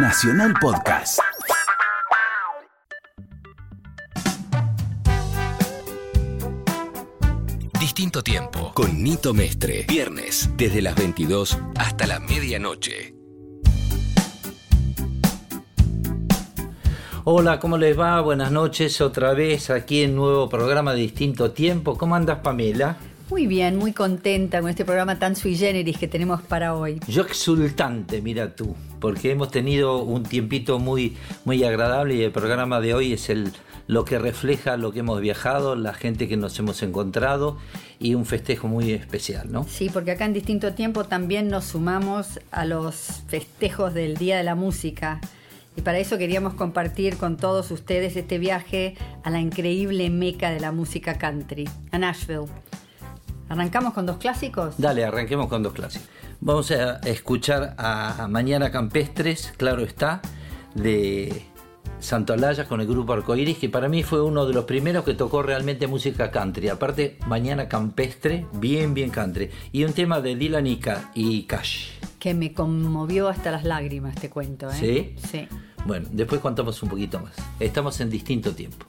Nacional Podcast. Distinto tiempo con Nito Mestre. Viernes desde las 22 hasta la medianoche. Hola, ¿cómo les va? Buenas noches otra vez aquí en nuevo programa de Distinto Tiempo. ¿Cómo andas, Pamela? Muy bien, muy contenta con este programa tan sui generis que tenemos para hoy. Yo exultante, mira tú, porque hemos tenido un tiempito muy, muy agradable y el programa de hoy es el, lo que refleja lo que hemos viajado, la gente que nos hemos encontrado y un festejo muy especial, ¿no? Sí, porque acá en Distinto Tiempo también nos sumamos a los festejos del Día de la Música. Y para eso queríamos compartir con todos ustedes este viaje a la increíble meca de la música country, a Nashville. ¿Arrancamos con dos clásicos? Dale, arranquemos con dos clásicos. Vamos a escuchar a Mañana Campestres, claro está, de Santo Alaya con el grupo Arcoiris, que para mí fue uno de los primeros que tocó realmente música country. Aparte, Mañana Campestre, bien, bien country. Y un tema de Dylan y Cash. Que me conmovió hasta las lágrimas, te cuento. ¿eh? ¿Sí? Sí. Bueno, después contamos un poquito más. Estamos en distinto tiempo.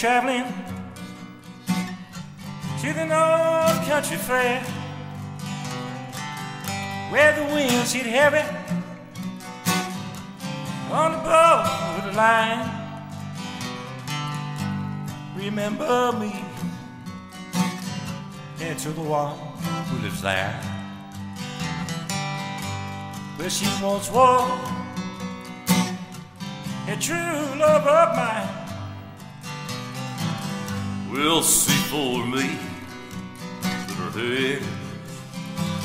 Traveling to the North Country Fair, where the winds hit heavy on the boat line remember me and to the one who lives there? Where she once was a true love of mine will see for me that her head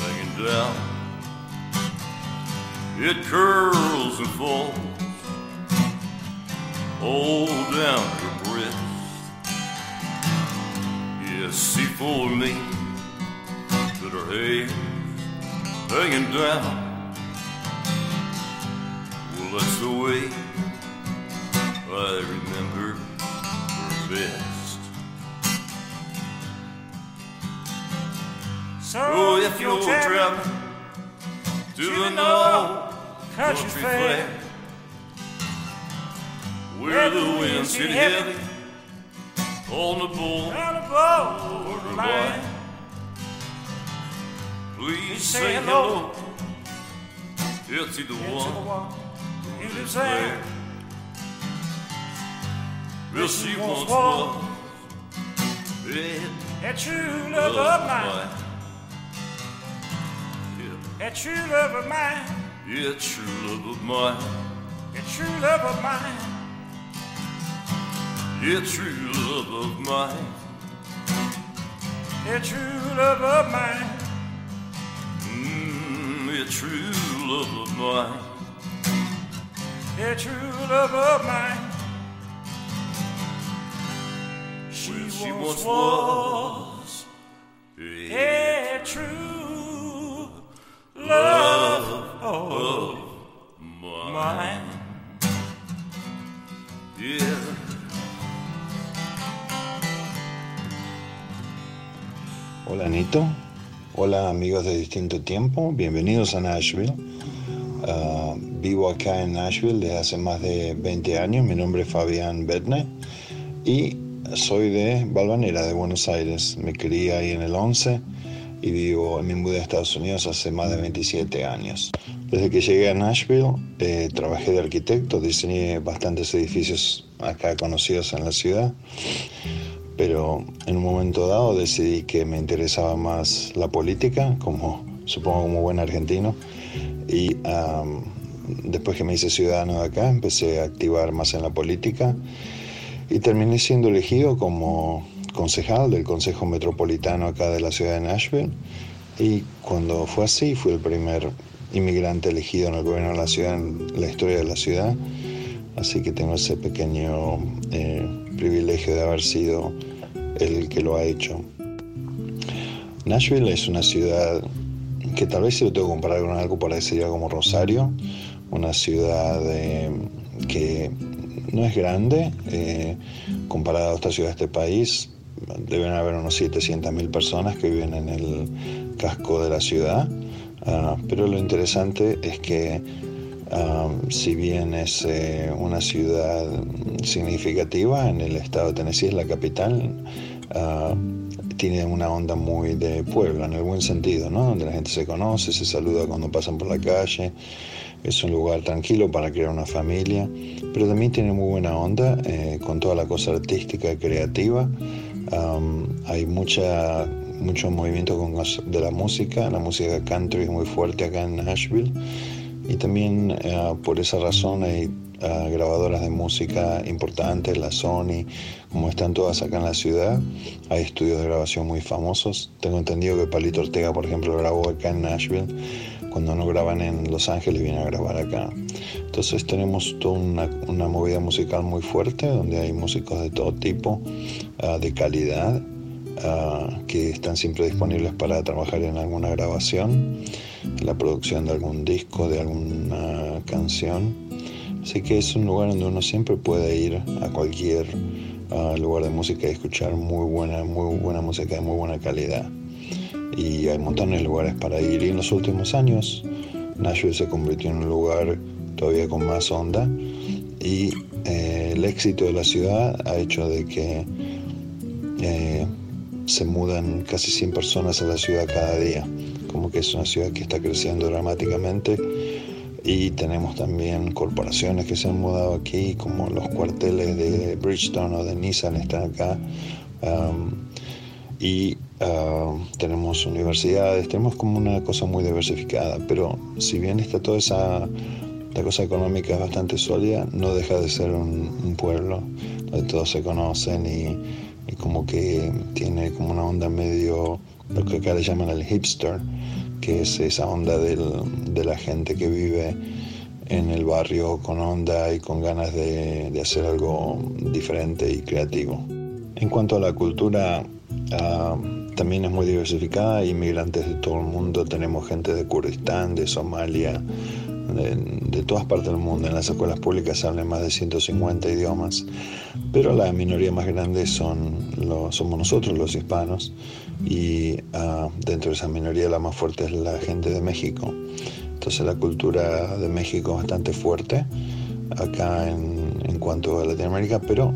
hanging down It curls and falls all down her breast. Yes, see for me that her hair's hanging down. Well, that's the way I remember her best. So if you're traveling to the north country fair, where the winds hit heavy on the borderline, please say hello. It's either one who lives there. Well, she once was That true love of mine, that true love of mine, yeah, true love of mine. that true love of mine, Yeah, true love of mine. that true love of mine, Mm, yeah, true love of mine. that true love of mine. She, Well, she once was was. Yeah, that true love of mine. Hola Nito, hola amigos de distinto tiempo, bienvenidos a Nashville. Ah, vivo acá en Nashville desde hace más de 20 años, mi nombre es Fabián Bedne y soy de Balvanera, de Buenos Aires. Me crié ahí en el 11 y vivo, me mudé a Estados Unidos hace más de 27 años. Desde que llegué a Nashville eh, trabajé de arquitecto, diseñé bastantes edificios acá conocidos en la ciudad pero en un momento dado decidí que me interesaba más la política, como supongo como buen argentino, y am, después que me hice ciudadano de acá empecé a activar más en la política y terminé siendo elegido como concejal del Consejo Metropolitano acá de la ciudad de Nashville y cuando fue así fui el primer inmigrante elegido en el gobierno de la ciudad, en la historia de la ciudad, así que tengo ese pequeño eh, privilegio de haber sido el que lo ha hecho. Nashville es una ciudad que tal vez si lo tengo que comparar con algo parecería como Rosario, una ciudad eh, que no es grande eh, comparada a otras ciudades de este país. Deben haber unos 700.000 personas que viven en el casco de la ciudad, Ah, pero lo interesante es que Um, si bien es eh, una ciudad significativa en el estado de Tennessee, es la capital, uh, tiene una onda muy de pueblo, en el buen sentido, ¿no? Donde la gente se conoce, se saluda cuando pasan por la calle, es un lugar tranquilo para crear una familia, pero también tiene muy buena onda eh, con toda la cosa artística y creativa. Um, hay mucha mucho movimiento con, de la música, la música country es muy fuerte acá en Nashville. Y también uh, por esa razón hay uh, grabadoras de música importantes, la Sony, como están todas acá en la ciudad, hay estudios de grabación muy famosos. Tengo entendido que Palito Ortega, por ejemplo, grabó acá en Nashville, cuando no graban en Los Ángeles viene a grabar acá. Entonces tenemos toda una, una movida musical muy fuerte, donde hay músicos de todo tipo, uh, de calidad, que están siempre disponibles para trabajar en alguna grabación la producción de algún disco, de alguna canción. Así que es un lugar donde uno siempre puede ir a cualquier uh, lugar de música y escuchar muy buena, muy buena música de muy buena calidad. Y hay montones de lugares para ir. Y en los últimos años, Nashville se convirtió en un lugar todavía con más onda. Y eh, el éxito de la ciudad ha hecho de que eh, se mudan casi 100 personas a la ciudad cada día como que es una ciudad que está creciendo dramáticamente y tenemos también corporaciones que se han mudado aquí, como los cuarteles de Bridgestone o de Nissan están acá. Um, y uh, tenemos universidades, tenemos como una cosa muy diversificada, pero si bien está toda esa la cosa económica es bastante sólida, no deja de ser un, un pueblo donde todos se conocen y, y como que tiene como una onda medio lo que acá le llaman el hipster, que es esa onda de la gente que vive en el barrio con onda y con ganas de, hacer algo diferente y creativo. En cuanto a la cultura, ah, también es muy diversificada, inmigrantes de todo el mundo, tenemos gente de Kurdistán, de Somalia, de, todas partes del mundo. En las escuelas públicas hablan más de 150 idiomas, pero la minoría más grande son somos nosotros, los hispanos, y ah, dentro de esa minoría la más fuerte es la gente de México. Entonces la cultura de México es bastante fuerte acá en, en cuanto a Latinoamérica, pero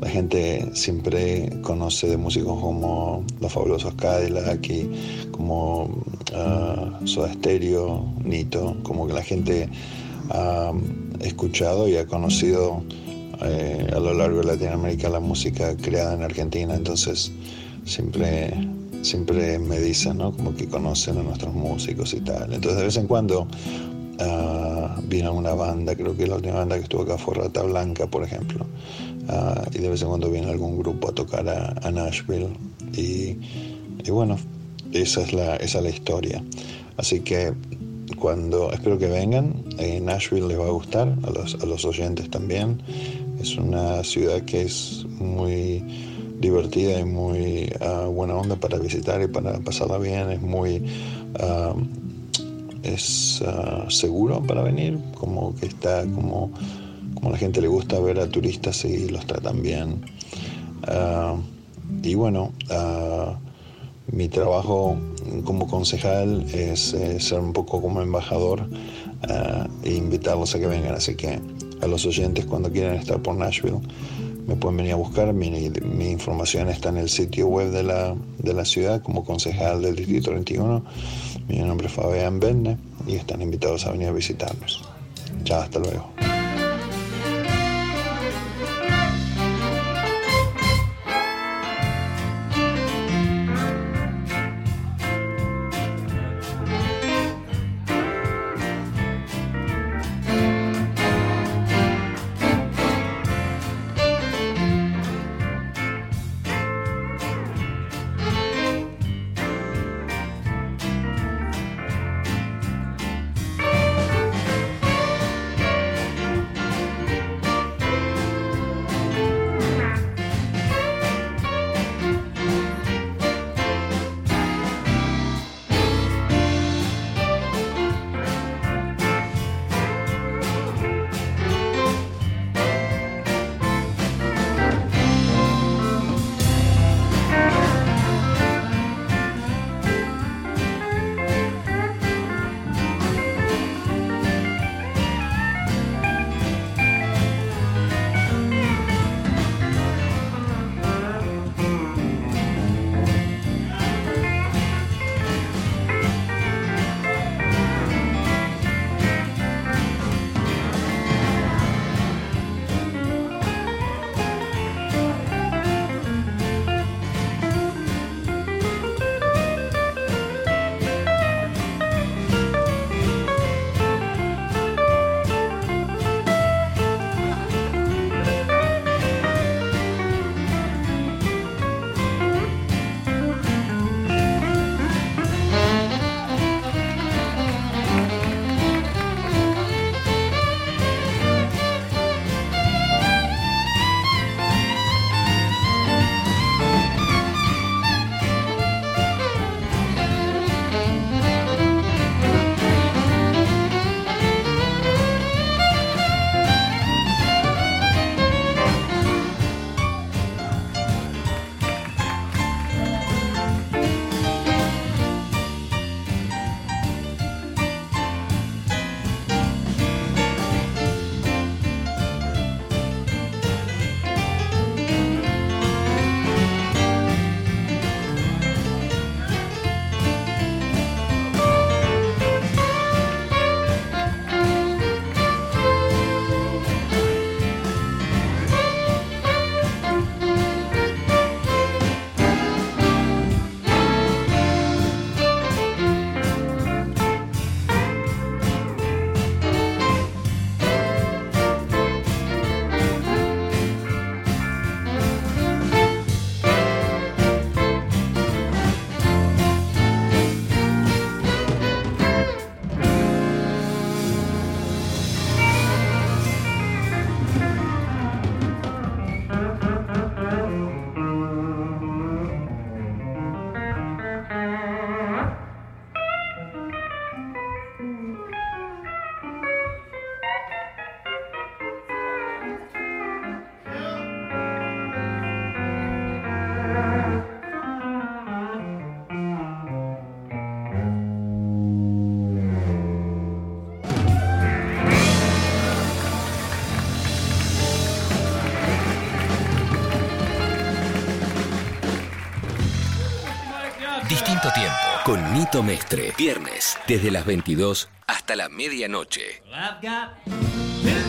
la gente siempre conoce de músicos como Los Fabulosos Cadillac y como uh, Soda Stereo, Nito, como que la gente ha escuchado y ha conocido eh, a lo largo de Latinoamérica la música creada en Argentina, entonces siempre siempre me dicen, ¿no? Como que conocen a nuestros músicos y tal. Entonces de vez en cuando uh, viene una banda, creo que la última banda que estuvo acá fue Rata Blanca, por ejemplo. Uh, y de vez en cuando viene algún grupo a tocar a, Nashville. Y, bueno, esa es, la, esa es la historia. Así que cuando espero que vengan, en Nashville les va a gustar, a los, a los oyentes también. Es una ciudad que es muy divertida y muy ah, buena onda para visitar y para pasarla bien. Es muy ah, es ah, seguro para venir, como que está como, como a la gente le gusta ver a turistas y los tratan bien. y bueno, mi trabajo como concejal es ser un poco como embajador e invitarlos a que vengan. Así que a los oyentes cuando quieran estar por Nashville, me pueden venir a buscar. Mi, información está en el sitio web de la, de la ciudad como concejal del Distrito 21. Mi nombre es Fabián Benne y están invitados a venir a visitarnos. Chao, hasta luego. Con Nito Mestre. Viernes, desde las 22 hasta la medianoche. Well,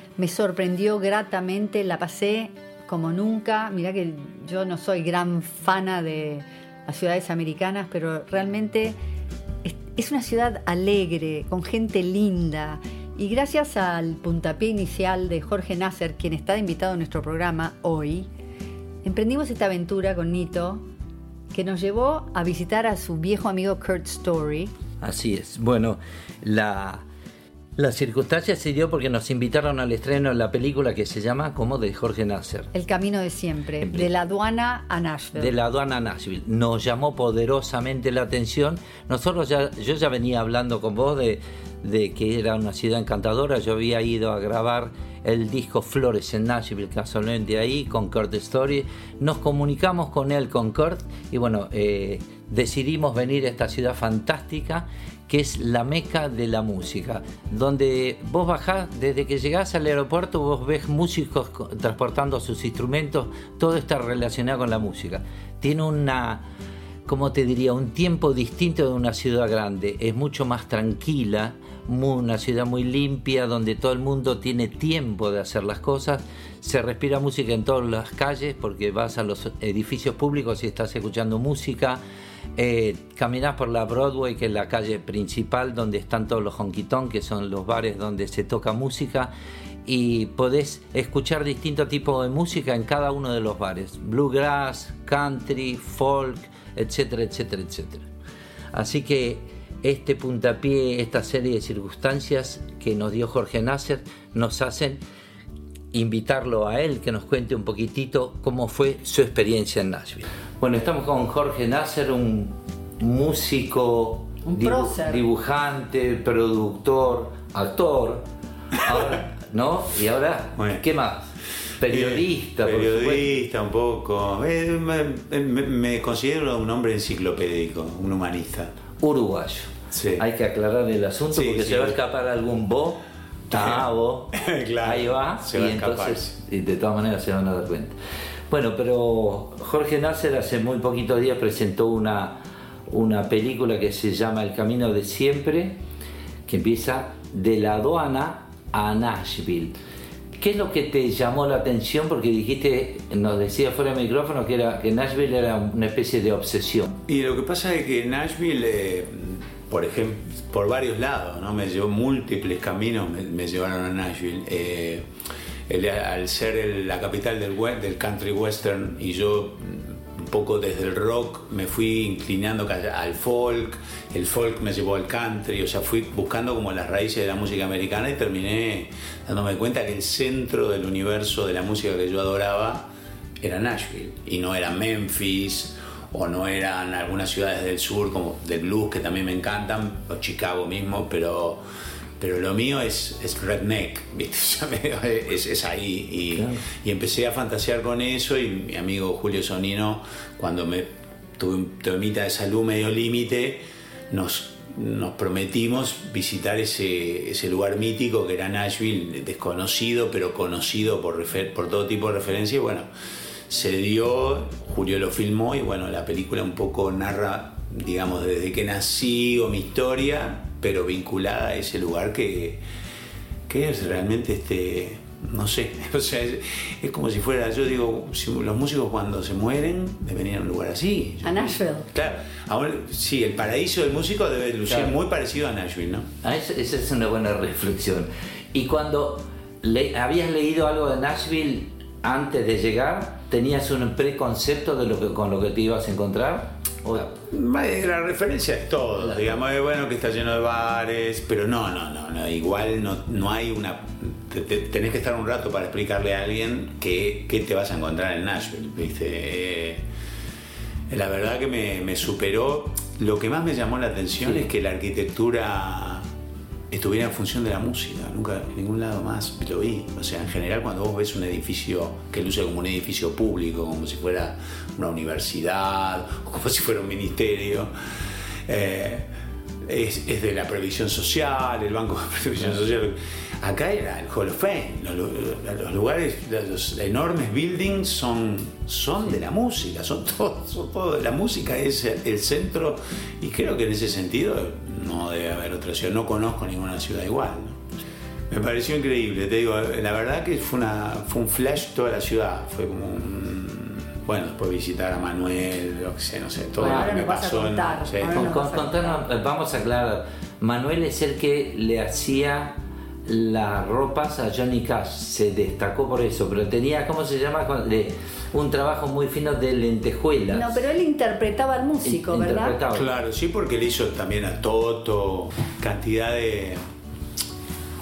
me sorprendió gratamente, la pasé como nunca. Mirá que yo no soy gran fana de las ciudades americanas, pero realmente es, una ciudad alegre, con gente linda. Y gracias al puntapié inicial de Jorge Nasser, quien está invitado a nuestro programa hoy, emprendimos esta aventura con Nito que nos llevó a visitar a su viejo amigo Kurt Story, Así es. Bueno, la, la circunstancia se dio porque nos invitaron al estreno de la película que se llama como de Jorge Nasser. El camino de siempre, de la aduana a Nashville. de la aduana a Nashville. Nos llamó poderosamente la atención. Nosotros ya, yo ya venía hablando con vos de, de que era una ciudad encantadora. Yo había ido a grabar el disco Flores en Nashville, casualmente ahí, con Kurt Story. Nos comunicamos con él, con Kurt, y bueno, eh, decidimos venir a esta ciudad fantástica que es la meca de la música, donde vos bajás, desde que llegás al aeropuerto, vos ves músicos co- transportando sus instrumentos, todo está relacionado con la música. Tiene una, como te diría, un tiempo distinto de una ciudad grande, es mucho más tranquila, una ciudad muy limpia, donde todo el mundo tiene tiempo de hacer las cosas, se respira música en todas las calles, porque vas a los edificios públicos y estás escuchando música, eh, caminás por la Broadway, que es la calle principal donde están todos los tonk, que son los bares donde se toca música, y podés escuchar distintos tipos de música en cada uno de los bares: bluegrass, country, folk, etcétera, etcétera, etcétera. Así que este puntapié, esta serie de circunstancias que nos dio Jorge Nasser, nos hacen invitarlo a él que nos cuente un poquitito cómo fue su experiencia en Nashville. Bueno, estamos con Jorge Nasser, un músico, Un dibu- prócer. dibujante, productor, actor, ahora, ¿no? Y ahora, Bueno. ¿qué más? Periodista, Eh, por periodista un poco. Eh, me, me- me considero un hombre enciclopédico, un humanista. Uruguayo. Sí. Hay que aclarar el asunto Sí, porque sí. se va a escapar algún bo, tabo, Claro, ahí va, se y a entonces y de todas maneras se van a dar cuenta. Bueno, pero Jorge Nasser hace muy poquitos días presentó una, una película que se llama El Camino de Siempre, que empieza de la aduana a Nashville. ¿Qué es lo que te llamó la atención? Porque dijiste, nos decía fuera del micrófono que, era, que Nashville era una especie de obsesión. Y lo que pasa es que Nashville, eh, por ejemplo, por varios lados, ¿no? Me llevó múltiples caminos, me, llevaron a Nashville. Eh, al ser la capital del, del country western y yo un poco desde el rock me fui inclinando al folk, el folk me llevó al country, o sea, fui buscando como las raíces de la música americana y terminé dándome cuenta que el centro del universo de la música que yo adoraba era Nashville y no era Memphis o no eran algunas ciudades del sur como del blues que también me encantan o Chicago mismo pero pero lo mío es, es redneck ¿viste? Es, es ahí y, Claro. y empecé a fantasear con eso y mi amigo Julio Sonino cuando me tuve un temita de salud medio límite nos nos prometimos visitar ese, ese lugar mítico que era Nashville, desconocido pero conocido por, refer- por todo tipo de referencia. Y bueno, se dio, Julio lo filmó y bueno, la película un poco narra, digamos, desde que nací o mi historia, pero vinculada a ese lugar que, que es realmente este. No sé, o sea, es, es como si fuera, yo digo, si los músicos cuando se mueren deben ir a un lugar así. A Nashville. Claro, ahora sí, el paraíso del músico debe lucir Claro. muy parecido a Nashville, ¿no? Ah, esa, esa es una buena reflexión. Y cuando le- habías leído algo de Nashville antes de llegar, ¿tenías un preconcepto de lo que, con lo que te ibas a encontrar? O- La referencia es todo, digamos, es bueno que está lleno de bares, pero no, no, no, no igual no, no hay una... te- te- tenés que estar un rato para explicarle a alguien qué, qué te vas a encontrar en Nashville, ¿viste? Eh, la verdad que me, me superó. Lo que más me llamó la atención Sí. es que la arquitectura estuviera en función de la música. Nunca en ningún lado más lo vi. O sea, en general cuando vos ves un edificio que luce como un edificio público, como si fuera una universidad, o como si fuera un ministerio, eh, es, es de la previsión social, el Banco de Previsión Social. Acá era el Hall of Fame. Los, lu- los lugares, los enormes buildings son, son de la música, son todo. La música es el centro y creo que en ese sentido no debe haber otra ciudad. No conozco ninguna ciudad igual. ¿no? Me pareció increíble, te digo, la verdad que fue, una, fue un flash toda la ciudad. Fue como un. Bueno, después visitar a Manuel, lo que sé, no sé, todo Bueno, lo que me pasó. en- contar, sí. ahora Con- con- vamos a aclarar. Manuel es el que le hacía las ropas a Johnny Cash, se destacó por eso, pero tenía, ¿cómo se llama? Un trabajo muy fino de lentejuelas. No, pero él interpretaba al músico, ¿verdad? Interpretaba. Claro, sí, porque le hizo también a Toto cantidad de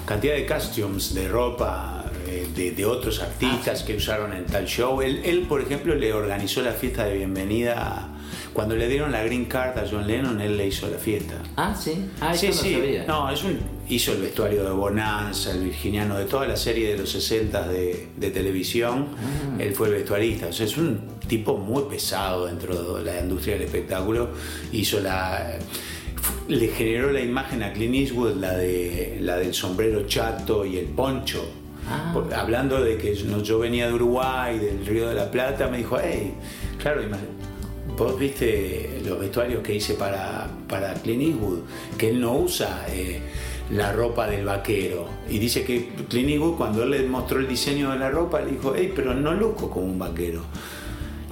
cantidad de costumes, de ropa eh, de, de otros artistas que usaron en tal show. Él, él, por ejemplo, le organizó la fiesta de bienvenida. Cuando le dieron la green card a John Lennon, él le hizo la fiesta. Ah, sí. Ah, sí, eso no sí. sabía. No, es un, hizo el vestuario de Bonanza, el virginiano, de toda la serie de los 60 de, de televisión. Ah. Él fue el vestuarista. O sea, es un tipo muy pesado dentro de la industria del espectáculo. Hizo la. Le generó la imagen a Clint Eastwood, la, de, la del sombrero chato y el poncho. Ah. Por- hablando de que yo, yo venía de Uruguay, del Río de la Plata, me dijo, hey, claro, vos viste los vestuarios que hice para, para Clint Eastwood, que él no usa eh, la ropa del vaquero. Y dice que Clint Eastwood, cuando él le mostró el diseño de la ropa, le dijo, hey, pero no luzco como un vaquero.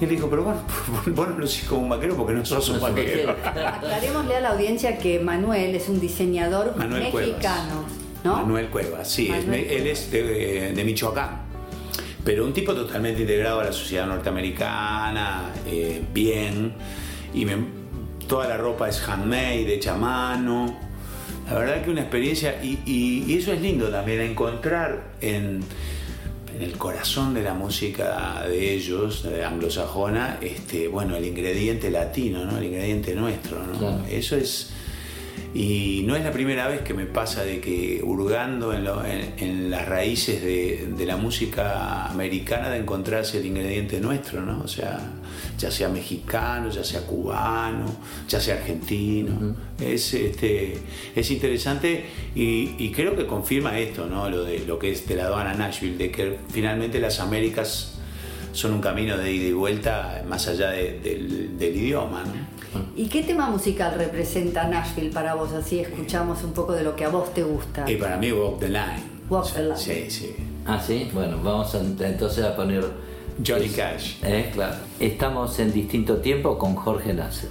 Y él dijo, pero bueno, vos no lucís como un vaquero porque no sos un vaquero. Aclarémosle a la audiencia que Manuel es un diseñador Manuel Cuevas. mexicano, ¿no? Manuel Cuevas, sí, Manuel él es de, de Michoacán, pero un tipo totalmente integrado a la sociedad norteamericana, eh, bien, y me- toda la ropa es handmade, hecha a mano. La verdad que una experiencia, y, y- y eso es lindo también, encontrar en, en el corazón de la música de ellos, de anglosajona, este, bueno, el ingrediente latino, ¿no? el ingrediente nuestro. ¿no? Claro. Eso es, Y no es la primera vez que me pasa de que hurgando en, lo- en- en las raíces de, de la música americana de encontrarse el ingrediente nuestro, ¿no? O sea, ya sea mexicano, ya sea cubano, ya sea argentino. es, este, es interesante y, y creo que confirma esto, ¿no? Lo de lo que es de la aduana Nashville, de que finalmente las Américas son un camino de ida y vuelta más allá de- del, del idioma, ¿no? ¿Y qué tema musical representa Nashville para vos? Así escuchamos un poco de lo que a vos te gusta. Y para mí Walk the Line. Walk the Line. Sí, sí. Ah, sí, bueno, vamos a- entonces a poner. Johnny es- Cash. Eh, claro. Estamos en distinto tiempo con Jorge Nasser.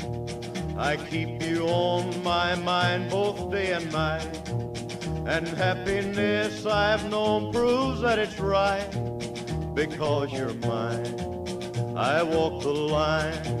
I keep you on my mind both day and night. And happiness I've known proves that it's right because you're mine. I walk the line.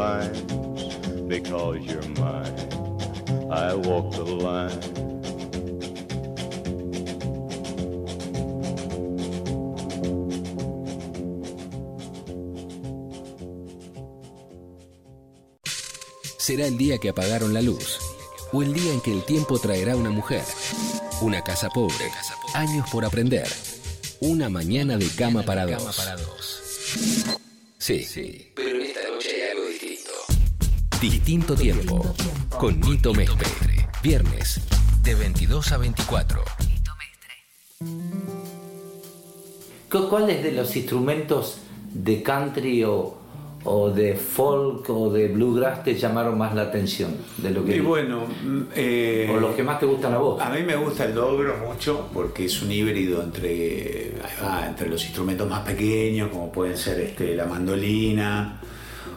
Because you're mine, I walk the line. Será el día que apagaron la luz, o el día en que el tiempo traerá una mujer, una casa pobre, años por aprender, una mañana de cama para dos. Sí, Distinto tiempo, con Nito Mestre. Viernes, de 22 a 24. ¿Cu- ¿Cuáles de los instrumentos de country o, o de folk o de bluegrass te llamaron más la atención? De lo que, Y bueno, mm, eh, o los que más te gustan a vos. A mí me gusta el dobro mucho porque es un híbrido entre, entre los instrumentos más pequeños, como pueden ser este, la mandolina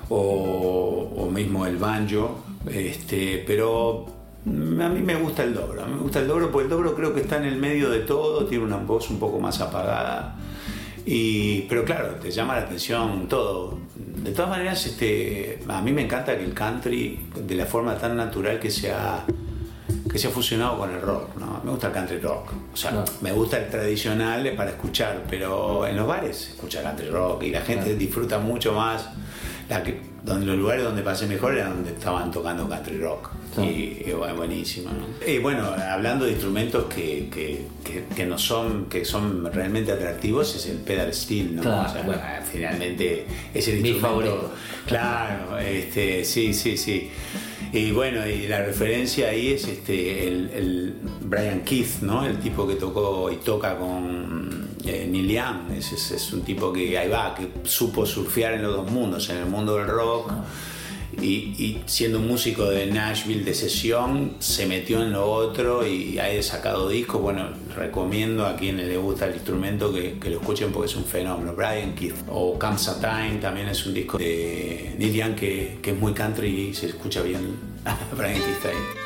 o, o mismo el banjo. Este, pero a mí me gusta el dobro. A mí me gusta el dobro porque el dobro creo que está en el medio de todo, tiene una voz un poco más apagada. Y, pero claro, te llama la atención todo. De todas maneras, este, a mí me encanta que el country, de la forma tan natural que se ha, que se ha fusionado con el rock, ¿no? Me gusta el country rock. O sea, Claro. me gusta el tradicional para escuchar, pero en los bares se escucha country rock y la gente disfruta mucho más. La que, donde, los lugares donde pasé mejor eran donde estaban tocando country rock. Y, y bueno, buenísimo, ¿no? Y bueno, hablando de instrumentos que, que, que- que no son, que son realmente atractivos, es el pedal steel, ¿no? Claro, O sea, bueno. finalmente es el Mi instrumento. favorito. Claro, este, sí, sí, sí. Y bueno, y la referencia ahí es este el, Brian Keith, ¿no? El tipo que tocó y toca con eh, Neil Young. Es, es- es un tipo que ahí va, que supo surfear en los dos mundos, en el mundo del rock. Y, y siendo un músico de Nashville de sesión, se metió en lo otro y ha sacado discos. Bueno, recomiendo a quienes les gusta el instrumento que, que lo escuchen porque es un fenómeno. Brian Keith o Comes a Time también es un disco de Neil Young que, que es muy country y se escucha bien Brian Keith ahí.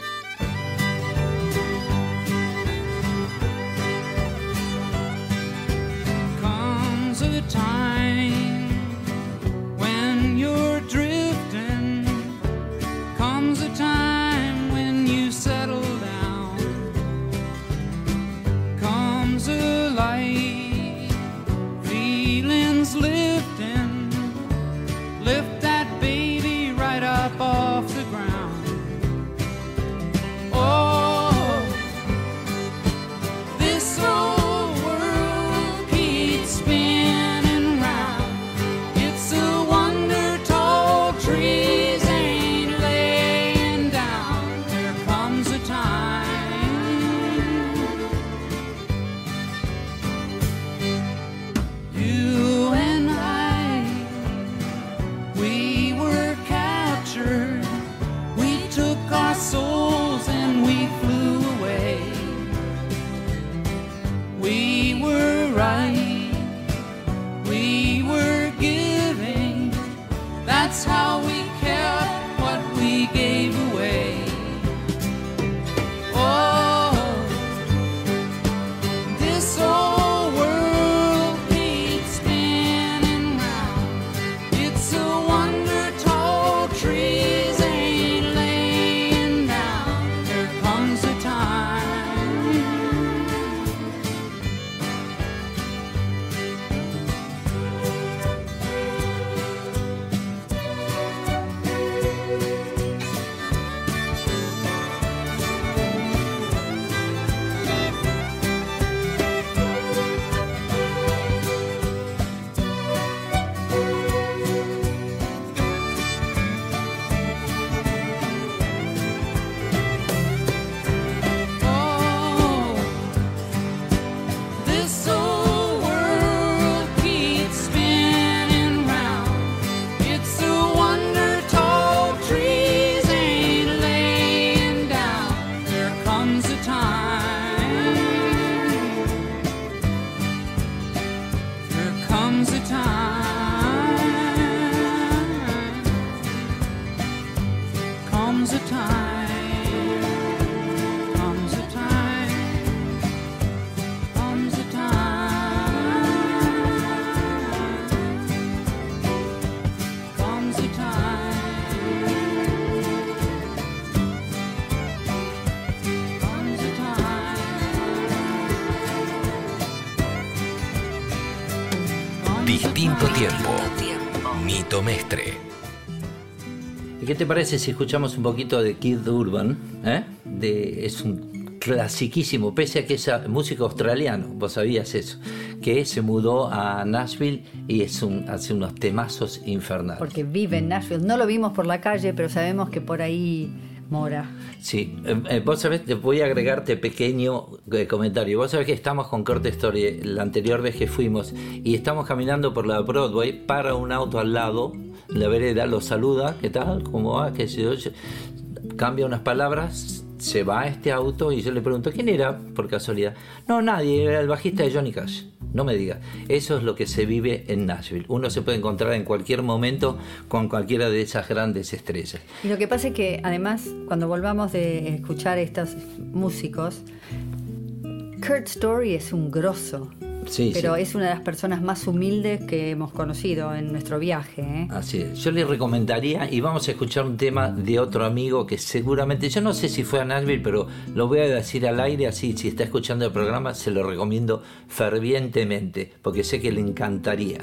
Te parece si escuchamos un poquito de Kid Urban? ¿eh? De, es un clasiquísimo, pese a que es músico australiano, vos sabías eso, que se mudó a Nashville y es un, hace unos temazos infernales. Porque vive en Nashville. No lo vimos por la calle, pero sabemos que por ahí mora. Sí, eh, eh, vos sabés, te voy a agregarte pequeño eh, comentario. Vos sabés que estamos con Corte Story la anterior vez que fuimos y estamos caminando por la Broadway, para un auto al lado, la vereda, lo saluda, ¿qué tal? ¿Cómo va? ¿Qué yo? Cambia unas palabras, se va a este auto y yo le pregunto, ¿quién era por casualidad? No, nadie, era el bajista de Johnny Cash. No me diga, eso es lo que se vive en Nashville. Uno se puede encontrar en cualquier momento con cualquiera de esas grandes estrellas. Y lo que pasa es que además, cuando volvamos de escuchar estos músicos, Kurt Story es un grosso. Sí, pero sí. es una de las personas más humildes que hemos conocido en nuestro viaje. ¿eh? Así es. Yo le recomendaría, y vamos a escuchar un tema de otro amigo que seguramente, yo no sé si fue a Nashville, pero lo voy a decir al aire, así si está escuchando el programa, se lo recomiendo fervientemente, porque sé que le encantaría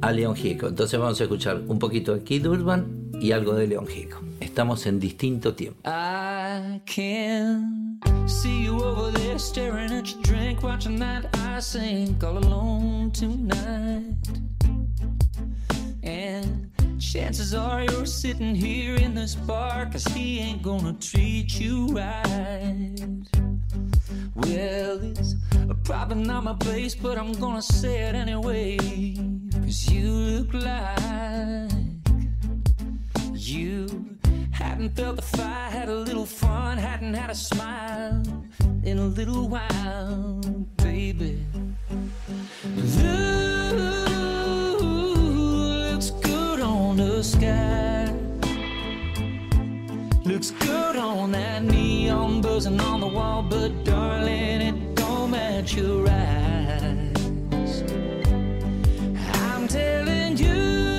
a León Gieco. Entonces vamos a escuchar un poquito de Kid Urban y algo de León Gieco. Estamos en distinto tiempo. I can see you over there staring at your drink, watching that I sink all alone tonight. And Chances are you're sitting here in this bar, cause he ain't gonna treat you right. Well, it's probably not my place, but I'm gonna say it anyway. Cause you look like you hadn't felt the fire, had a little fun, hadn't had a smile in a little while, baby. Blue looks good on the sky. Looks good on that neon buzzing on the wall, but darling, it don't match your eyes. I'm telling you,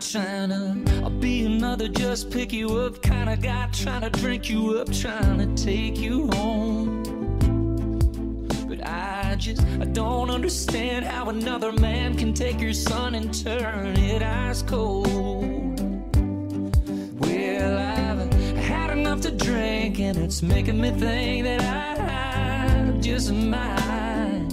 trying to I'll be another just pick you up kind of guy trying to drink you up, trying to take you home. But I just I don't understand how another man can take your son and turn it ice cold. Well, I've had enough to drink, and it's making me think that I just might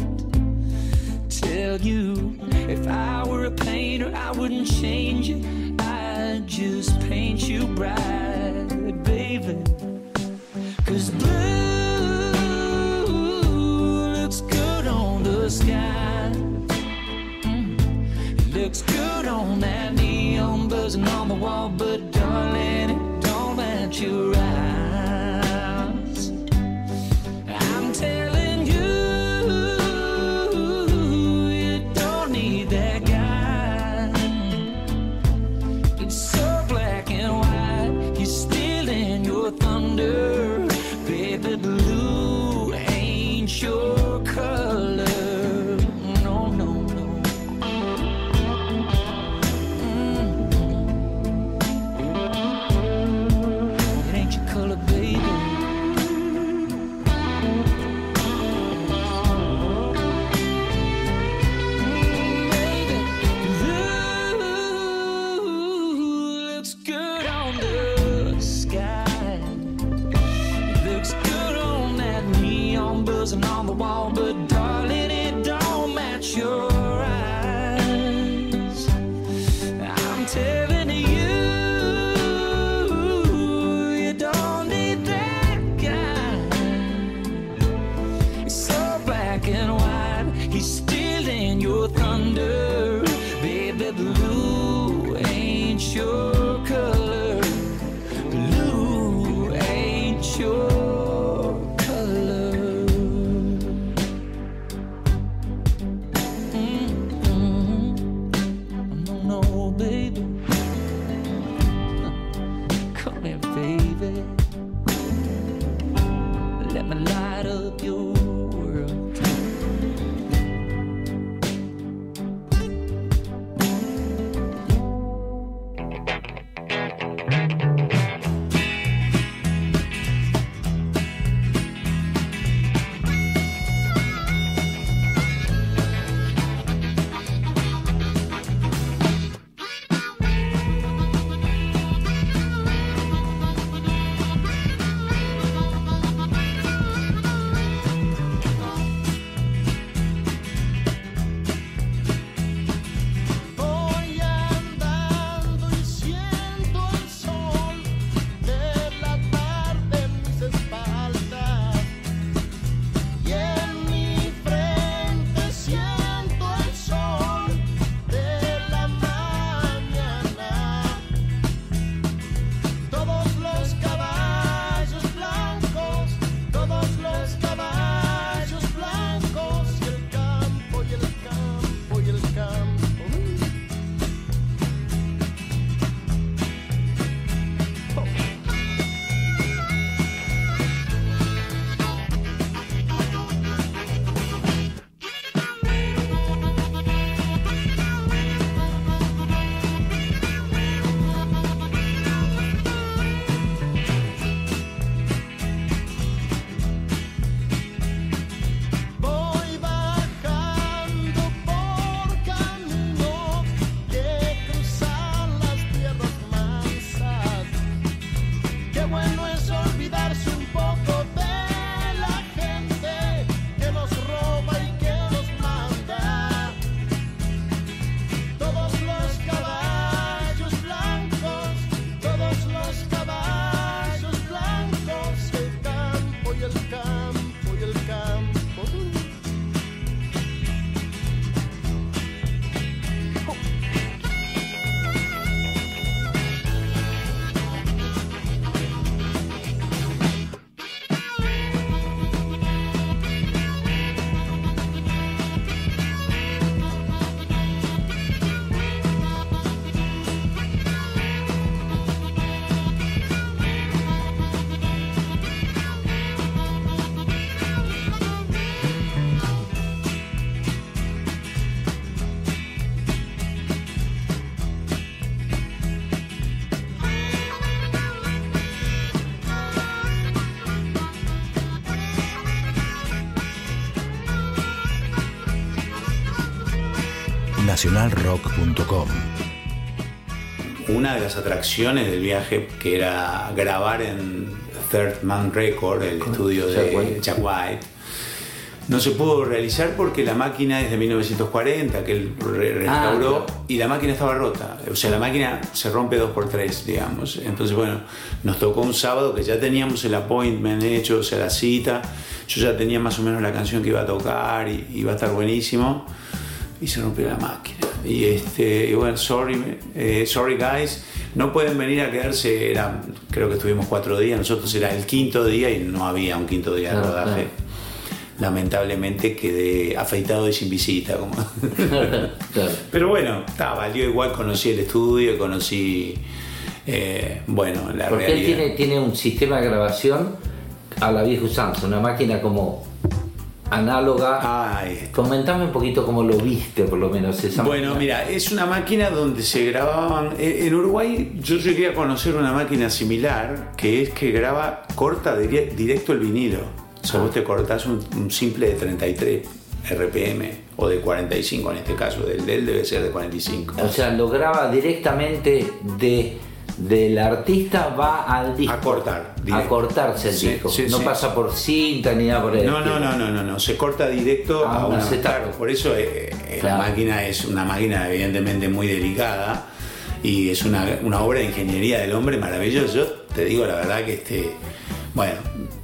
tell you if I were a painter, I wouldn't change it. I'd just paint you bright, baby. Cause blue looks good on the sky. Looks good on that neon buzzing on the wall, but darling, it don't match your eyes. nacionalrock.com. Una de las atracciones del viaje, que era grabar en Third Man Record, el estudio de. Jack White, no se pudo realizar porque la máquina es de 1940, que él re- restauró, Ah, claro. y la máquina estaba rota. O sea, la máquina se rompe dos por tres, digamos. Entonces, bueno, nos tocó un sábado que ya teníamos el appointment hecho, o sea, la cita. Yo ya tenía más o menos la canción que iba a tocar y iba a estar buenísimo. Y se rompió la máquina. Y, este, y bueno, sorry, eh, sorry guys, no pueden venir a quedarse. Era, creo que estuvimos cuatro días, nosotros era el quinto día y no había un quinto día de Claro, rodaje. claro. Lamentablemente quedé afeitado y sin visita. Como. Claro. Pero bueno, está, valió igual, conocí el estudio, conocí, eh, bueno, la Porque él realidad. tiene, tiene un sistema de grabación a la vieja usanza, una máquina como análoga. Ay, Comentame un poquito cómo lo viste, por lo menos esa Bueno, máquina. mira, es una máquina donde se grababan. En en Uruguay yo llegué a conocer una máquina similar que es que graba, corta dire- directo el vinilo. O sea, vos te cortás un, un simple de 33 RPM o de 45 en este caso. Del del debe ser de 45. O sea, lo graba directamente de del artista va al disco. A cortar, A cortarse el Sí, disco. sí, no sí. pasa por cinta ni nada por el No, no, no, no, no, no, se corta directo Ah, a un una claro, por eso eh, eh, Claro. la máquina es una máquina evidentemente muy delicada y es una, una obra de ingeniería del hombre maravillosa. Yo te digo la verdad que este, bueno,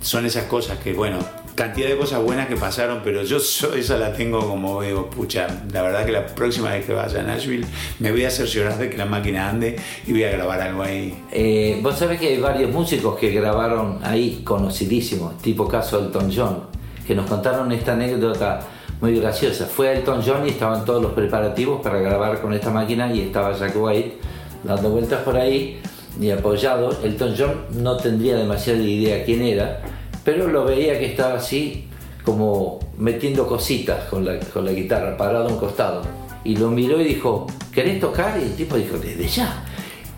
son esas cosas que, bueno, cantidad de cosas buenas que pasaron, pero yo esa la tengo como digo, pucha, la verdad que la próxima vez que vaya a Nashville me voy a hacer llorar de que la máquina ande y voy a grabar algo ahí. Eh, Vos sabés que hay varios músicos que grabaron ahí conocidísimos, tipo caso Elton John, que nos contaron esta anécdota muy graciosa. Fue Elton John y estaban todos los preparativos para grabar con esta máquina y estaba Jack White dando vueltas por ahí y apoyado. Elton John no tendría demasiada idea quién era, pero lo veía que estaba así como metiendo cositas con la, con la guitarra, parado a un costado. Y lo miró y dijo, ¿querés tocar? Y el tipo dijo, desde ya.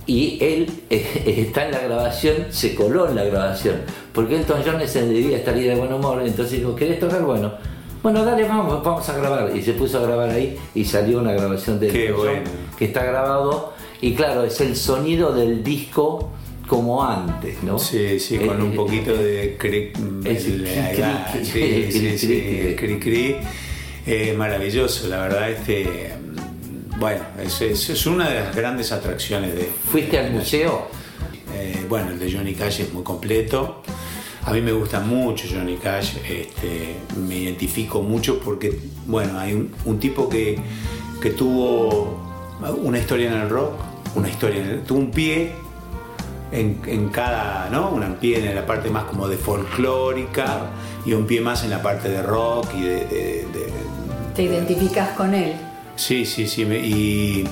Y él eh, está en la grabación, se coló en la grabación, porque Elton John se debía estar ahí de buen humor, entonces dijo, ¿querés tocar? Bueno, bueno, dale, vamos, vamos a grabar. Y se puso a grabar ahí y salió una grabación de Elton John, bueno. que está grabado. Y claro, es el sonido del disco como antes, ¿no? Sí, sí, con Eh, un poquito de cri, cri. Eh, maravilloso, la verdad, este bueno, es, es- es una de las grandes atracciones de. ¿Fuiste al museo? Eh, bueno, el de Johnny Cash es muy completo. A mí me gusta mucho Johnny Cash, este, me identifico mucho porque, bueno, hay un, un tipo que, que tuvo una historia en el rock, una historia, en el- tuvo un pie en, en cada, ¿no? Un pie en la parte más como de folclórica y un pie más en la parte de rock y de- de- de, Te identificas con él. Sí, sí, sí. y,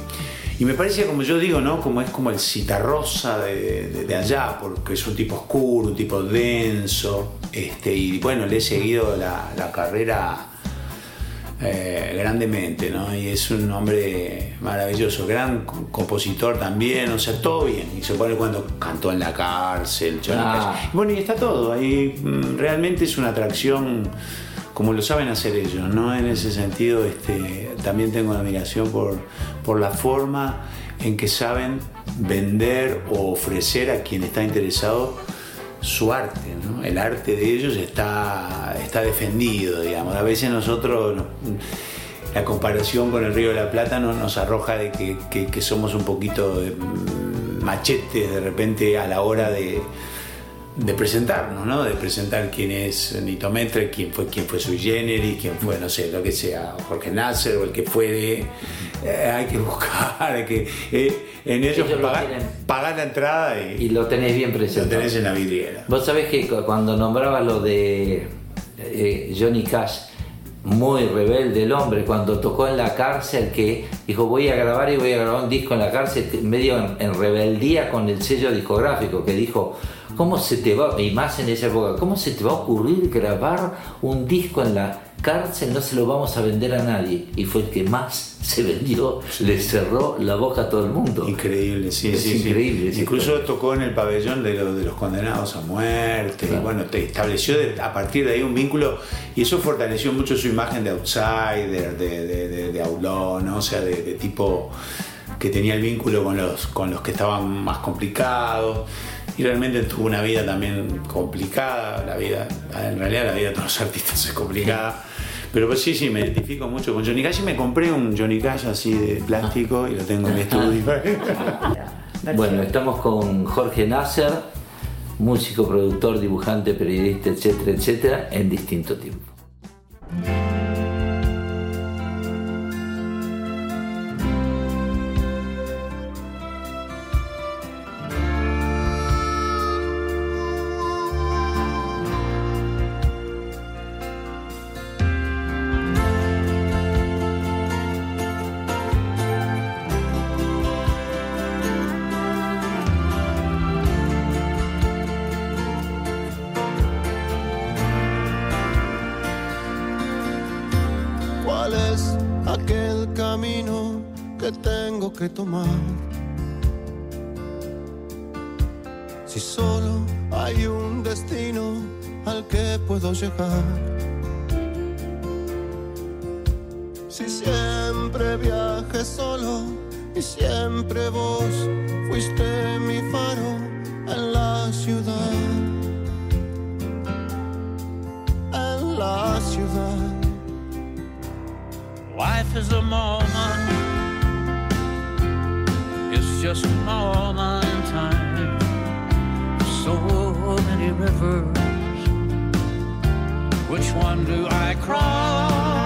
y me parece, como yo digo, ¿no? Como es como el citarrosa de, de, de allá, porque es un tipo oscuro, un tipo denso. Este, y bueno, le he seguido la, la carrera eh, grandemente, ¿no? Y es un hombre maravilloso, gran co- compositor también, o sea, todo bien. Y se pone cuando cantó en la cárcel, Ah. Bueno, y está todo. Ahí mm, realmente es una atracción como lo saben hacer ellos, ¿no? En ese sentido, este, también tengo admiración por, por la forma en que saben vender o ofrecer a quien está interesado su arte, ¿no? El arte de ellos está, está defendido, digamos. A veces nosotros, no- la comparación con el Río de la Plata no- nos arroja de que, que- que somos un poquito mm, machetes de repente a la hora de, de presentarnos, ¿no? De presentar quién es Nito Mestre, quién fue, quién fue su generis, quién fue, no sé, lo que sea, Jorge Nasser o el que fuere. Eh, hay que buscar, hay que. eh, en ellos, Ellos lo pagar, la entrada y, Y lo tenés bien lo presente. tenés en la vidriera. Vos sabés que cu- cuando nombraba lo de eh, Johnny Cash, muy rebelde el hombre, cuando tocó en la cárcel, que dijo voy a grabar y voy a grabar un disco en la cárcel, medio en, en rebeldía con el sello discográfico, que dijo, ¿cómo se te va, y más en esa época, cómo se te va a ocurrir grabar un disco en la cárcel? No se lo vamos a vender a nadie. Y fue el que más se vendió, le cerró la boca a todo el mundo. Increíble, sí, Es sí, increíble, sí. Incluso tocó en el pabellón de, los- de los condenados a muerte. Claro. Y bueno, te estableció de- a partir de ahí un vínculo Y eso fortaleció mucho su imagen de outsider, de, de, de, de aulón, ¿no? o sea, de, de tipo que tenía el vínculo con los, con los que estaban más complicados. Y realmente tuvo una vida también complicada, la vida, en realidad la vida de todos los artistas es complicada. Pero pues sí, sí, me identifico mucho con Johnny Cash y me compré un Johnny Cash así de plástico y lo tengo en mi estudio. Bueno, estamos con Jorge Nasser, músico, productor, dibujante, periodista, etcétera, etcétera, en distinto tiempo. Solo y siempre vos fuiste mi faro en la ciudad. En la ciudad. Life is a moment. It's just a moment in time. So many rivers. Which one do I cross?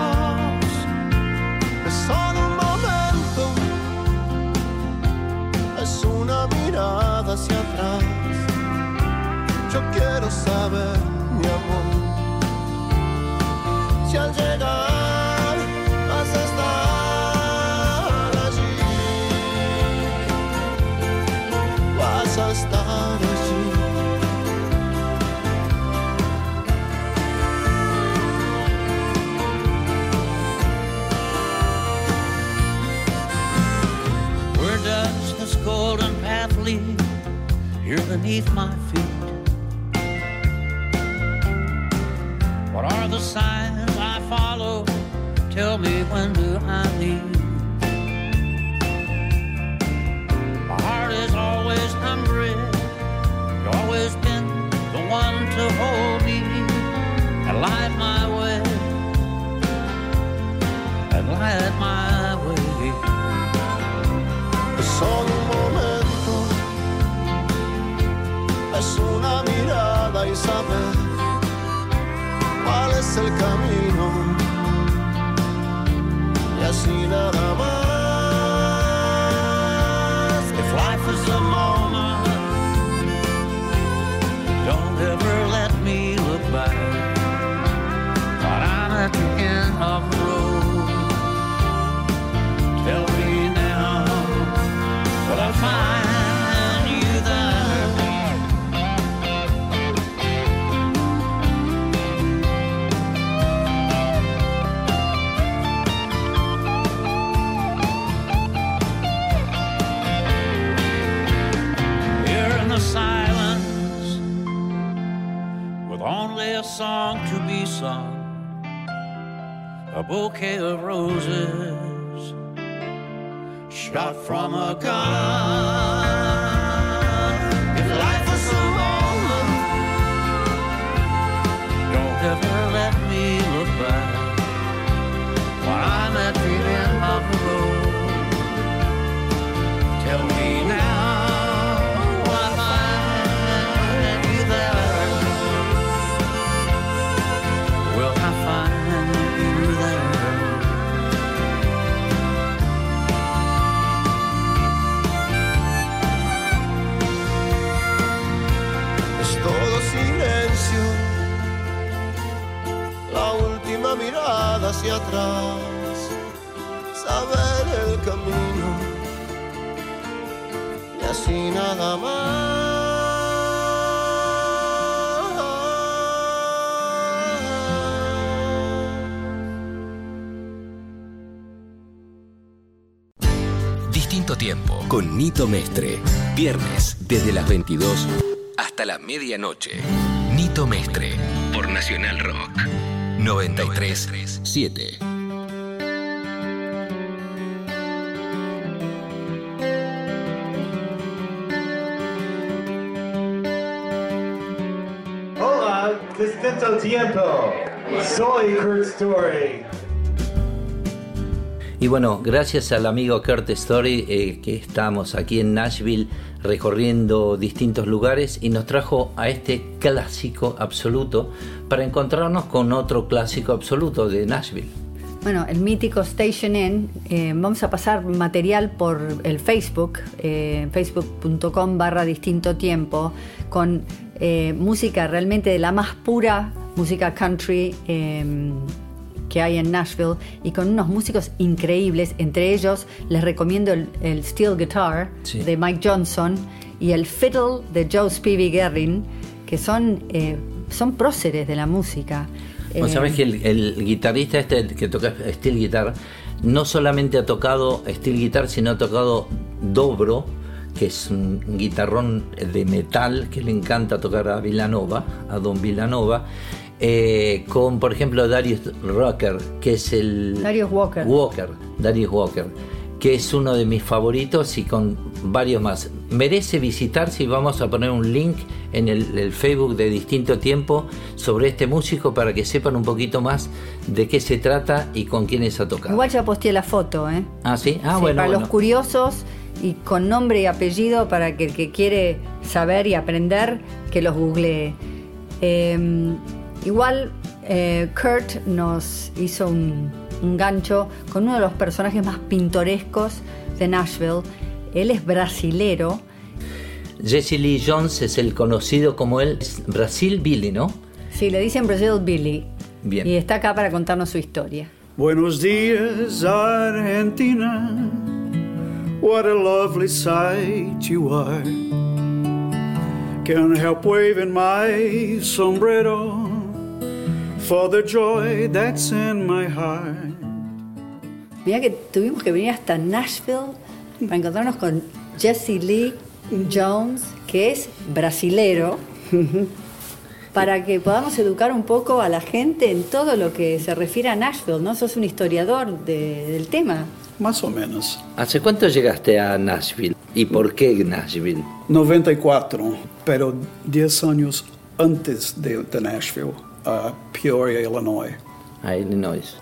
Yo quiero saber, mi amor, si al llegar vas a estar allí, vas a estar allí. Where does this golden path lead? Here beneath my Tell me when do I leave? My heart is always hungry. You've always been the one to hold me and light my way. And light my way. Es solo un momento, es una mirada y saber cuál es el camino. Y así bouquet of roses shot from a gun. Hacia atrás, saber el camino y así nada más. Distinto tiempo con Nito Mestre. Viernes desde las 22 hasta la medianoche. Nito Mestre por Nacional Rock 937. Hola, distinto tiempo. Soy Kurt Story. Y bueno, gracias al amigo Kurt Story eh, que estamos aquí en Nashville recorriendo distintos lugares y nos trajo a este clásico absoluto para encontrarnos con otro clásico absoluto de Nashville. Bueno, el mítico Station Inn, eh, vamos a pasar material por el Facebook, eh, facebook.com barra distinto tiempo, con eh, música realmente de la más pura música country eh, que hay en Nashville y con unos músicos increíbles. Entre ellos les recomiendo el, el steel guitar Sí. de Mike Johnson y el fiddle de Joe Spivey Guerin, que son, eh, son próceres de la música. Vos Eh, sabés que el, el guitarrista este que toca steel guitar no solamente ha tocado steel guitar, sino ha tocado dobro, que es un guitarrón de metal que le encanta tocar a Villanova, a Don Villanova, eh, con por ejemplo Darius Rucker, que es el... Darius Walker. Walker, Darius Walker, que es uno de mis favoritos y con varios más. Merece visitarse y vamos a poner un link en el, el Facebook de distinto tiempo sobre este músico para que sepan un poquito más de qué se trata y con quiénes ha tocado. Igual ya posteé la foto, ¿eh? Ah, sí, ah, Sí, bueno. para bueno. los curiosos y con nombre y apellido para que el que quiere saber y aprender que los googlee. Eh, igual eh, Kurt nos hizo un, un gancho con uno de los personajes más pintorescos de Nashville. Él es brasilero. Jesse Lee Jones es el conocido como el Brasil Billy, ¿no? Sí, le dicen Brazil Billy. Bien. Y está acá para contarnos su historia. Buenos dias, Argentina. What a lovely sight you are. Can't help waving my sombrero for the joy that's in my heart. Mira que tuvimos que venir hasta Nashville para encontrarnos con Jesse Lee Jones, que es brasilero, para que podamos educar un poco a la gente en todo lo que se refiere a Nashville, ¿no? Sos un historiador de- del tema. Más o menos. ¿Hace cuánto llegaste a Nashville? ¿Y por qué Nashville? 94, pero 10 años antes de, de Nashville, a Peoria, Illinois. A Illinois.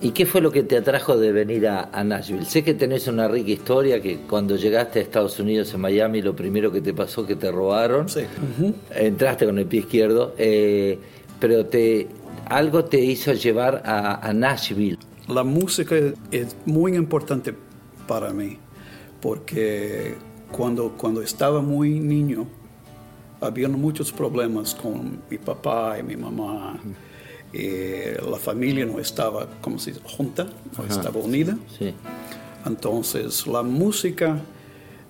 ¿Y qué fue lo que te atrajo de venir a, a Nashville? Sé que tenés una rica historia, que cuando llegaste a Estados Unidos, en Miami, lo primero que te pasó que te robaron. Sí. Entraste con el pie izquierdo, eh, pero te, algo te hizo llevar a, a Nashville. La música es muy importante para mí porque cuando, cuando estaba muy niño había muchos problemas con mi papá y mi mamá. Y la familia no estaba, como se dice, junta, no Ajá. estaba unida. Sí. Entonces la música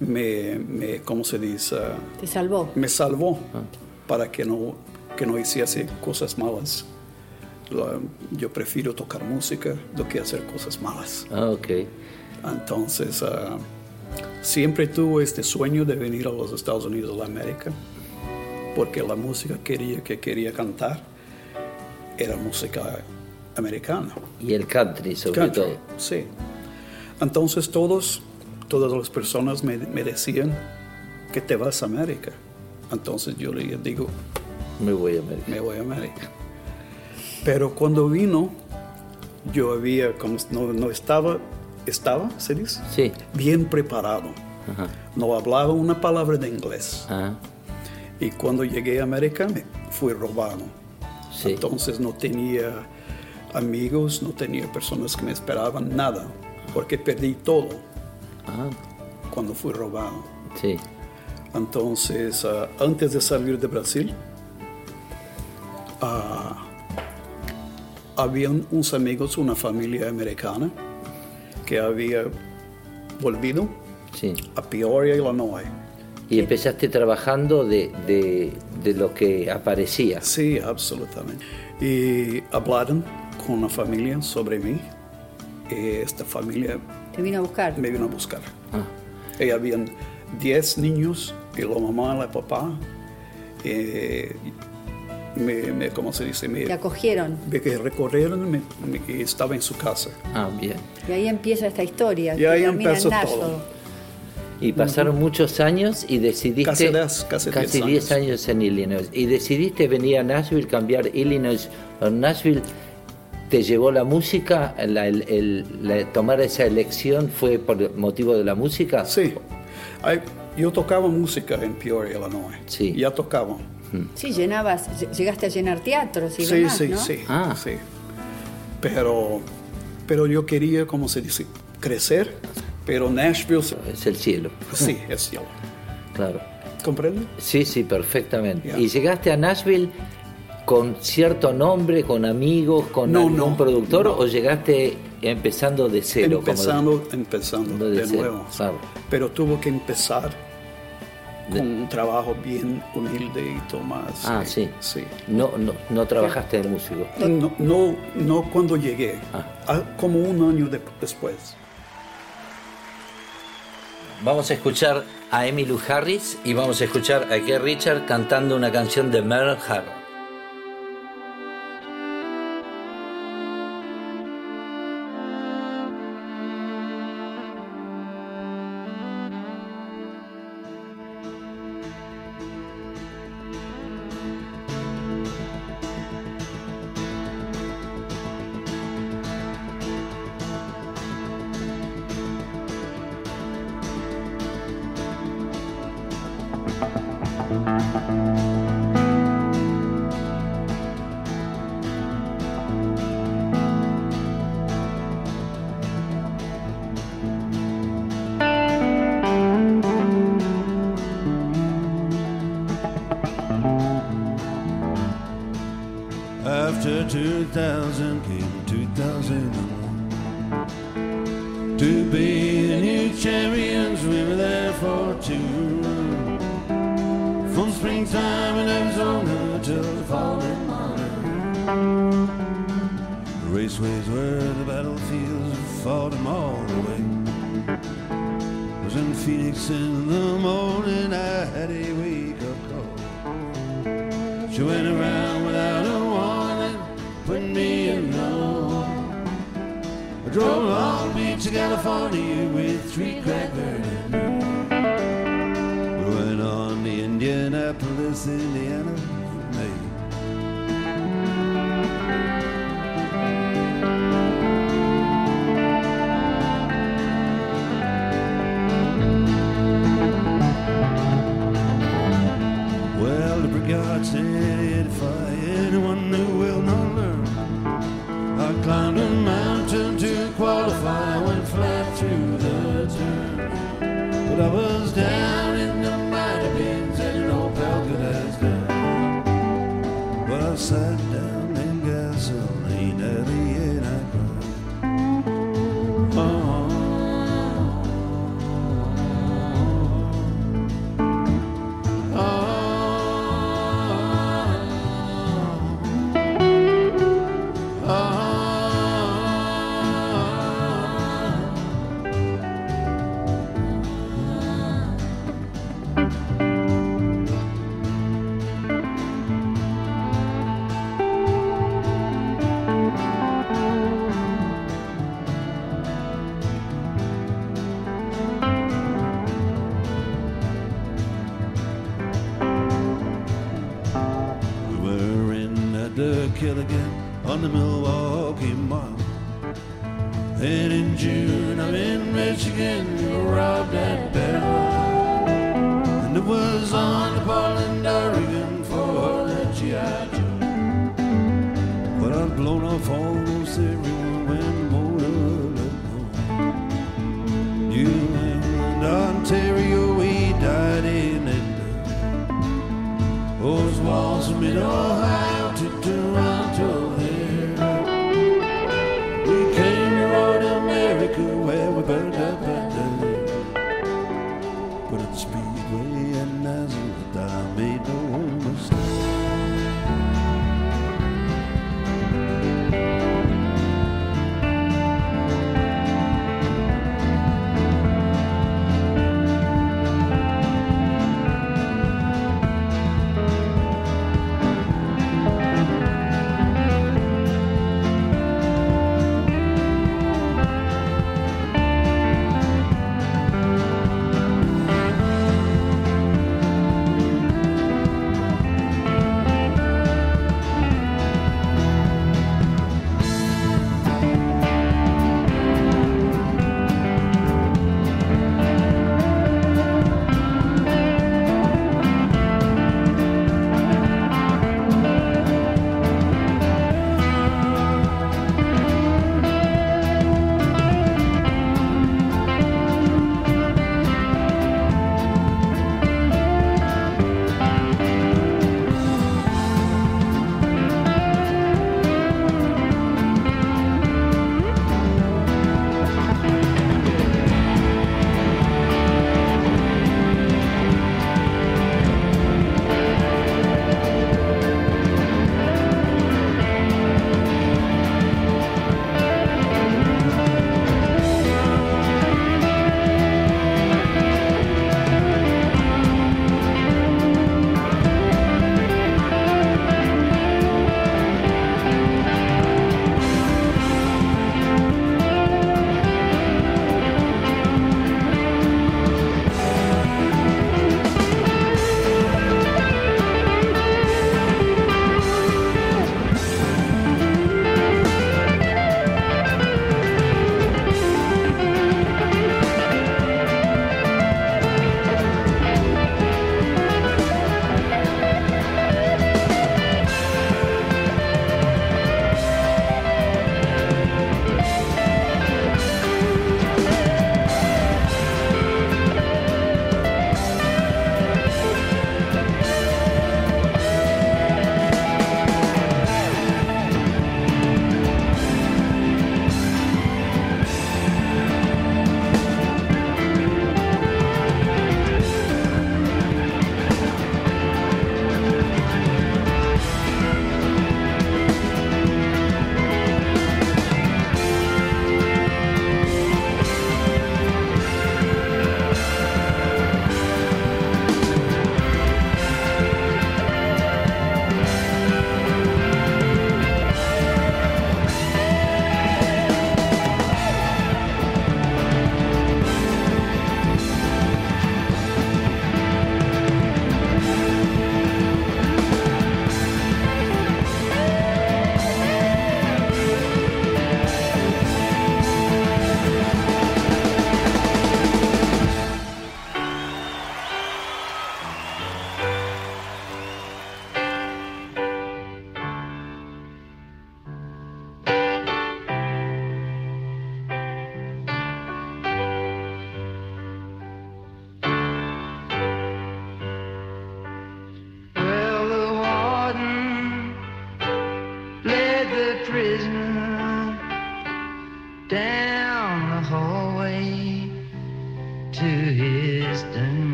me, me ¿cómo se dice? Te salvó. Me salvó para que no, que no hiciese cosas malas. La- Yo prefiero tocar música do que hacer cosas malas. Ah, ok. Entonces, ah, siempre tuve este sueño de venir a los Estados Unidos de la América, porque la música quería, que quería cantar era música americana. Y el country, sobre Country, todo. Sí. Entonces todos, todas las personas me, me decían que te vas a América. Entonces yo le digo, Me voy a América. me voy a América. Pero cuando vino, yo había, como no, no estaba, estaba, ¿se dice? Sí. Bien preparado. Ajá. No hablaba una palabra de inglés. Ajá. Y cuando llegué a América me fui robado. Sí. Entonces no tenía amigos, no tenía personas que me esperaban nada, porque perdí todo Ah, cuando fui robado. sí. Entonces, ah, antes de salir de Brasil, ah, habían unos amigos, una familia americana, que había volvido Sí. a Peoria, Illinois. Y empezaste trabajando de, de, de lo que aparecía. Sí, absolutamente. Y hablaron con la familia sobre mí. Y esta familia Te vino a buscar. me vino a buscar. Ah, Y habían 10 niños, y la mamá, la papá. Y me, me- ¿cómo se dice? Me, Te acogieron. me que recorrieron me, me- y estaba en su casa. Ah, bien. Y ahí empieza esta historia. Y ahí Nashville. todo. Y pasaron muchos años y decidiste... Casi diez- casi diez 10 años en Illinois. Y decidiste venir a Nashville, cambiar Illinois por Nashville. ¿Te llevó la música? La- el- el- la- ¿Tomar esa elección fue por motivo de la música? Sí. Yo tocaba música en Peoria, Illinois. Sí. Ya tocaba. Sí, llenabas, llegaste a llenar teatros y sí, demás, sí, ¿no? sí, Ah. sí. Pero, pero yo quería, como se dice, crecer. Pero Nashville, Es el cielo. sí, es cielo. Claro. ¿Comprende? Sí, sí, perfectamente. Ya. ¿Y llegaste a Nashville con cierto nombre, con amigos, con No, algún no, productor no. o llegaste empezando de cero? como- Empezando, empezando de de, cero, nuevo. claro. Pero tuvo que empezar con un trabajo bien humilde y Tomás. Ah, sí. Sí. No, no, no trabajaste de músico. No, no, no cuando llegué, Ah. ah, como un año de- después. Vamos a escuchar a Emmylou Harris y vamos a escuchar a Keith Richard cantando una canción de Merle Haggard.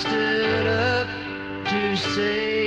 Stood up to say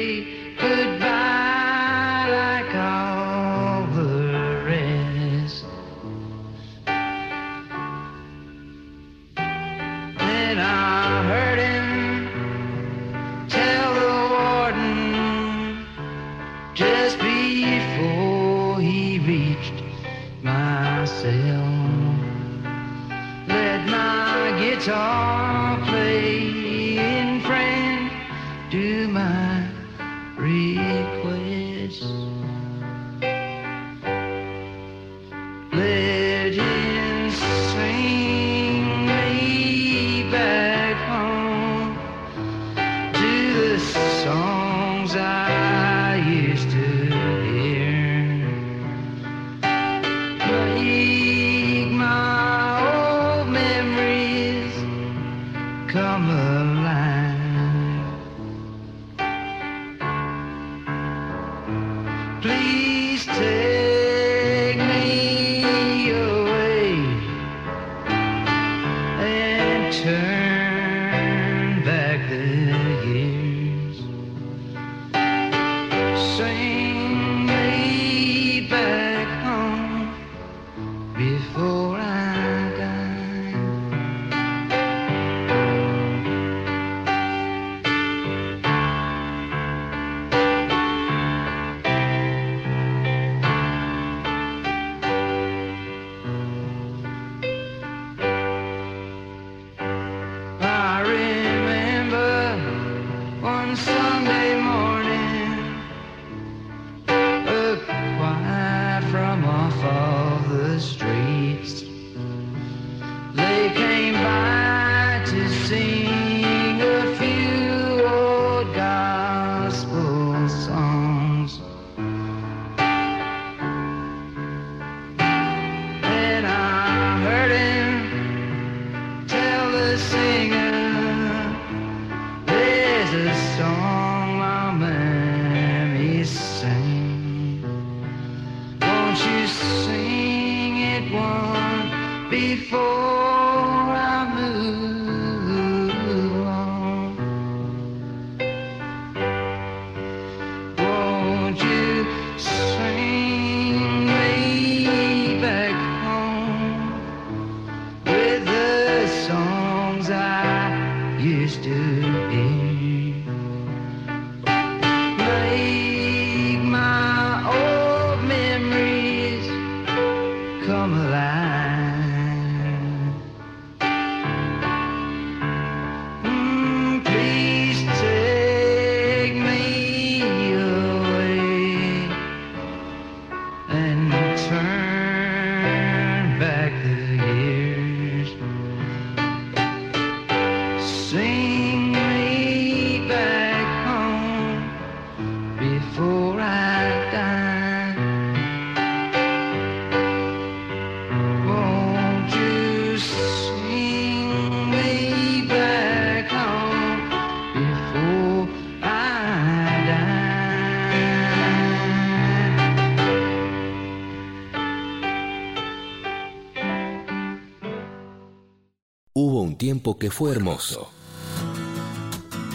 tiempo que fue hermoso.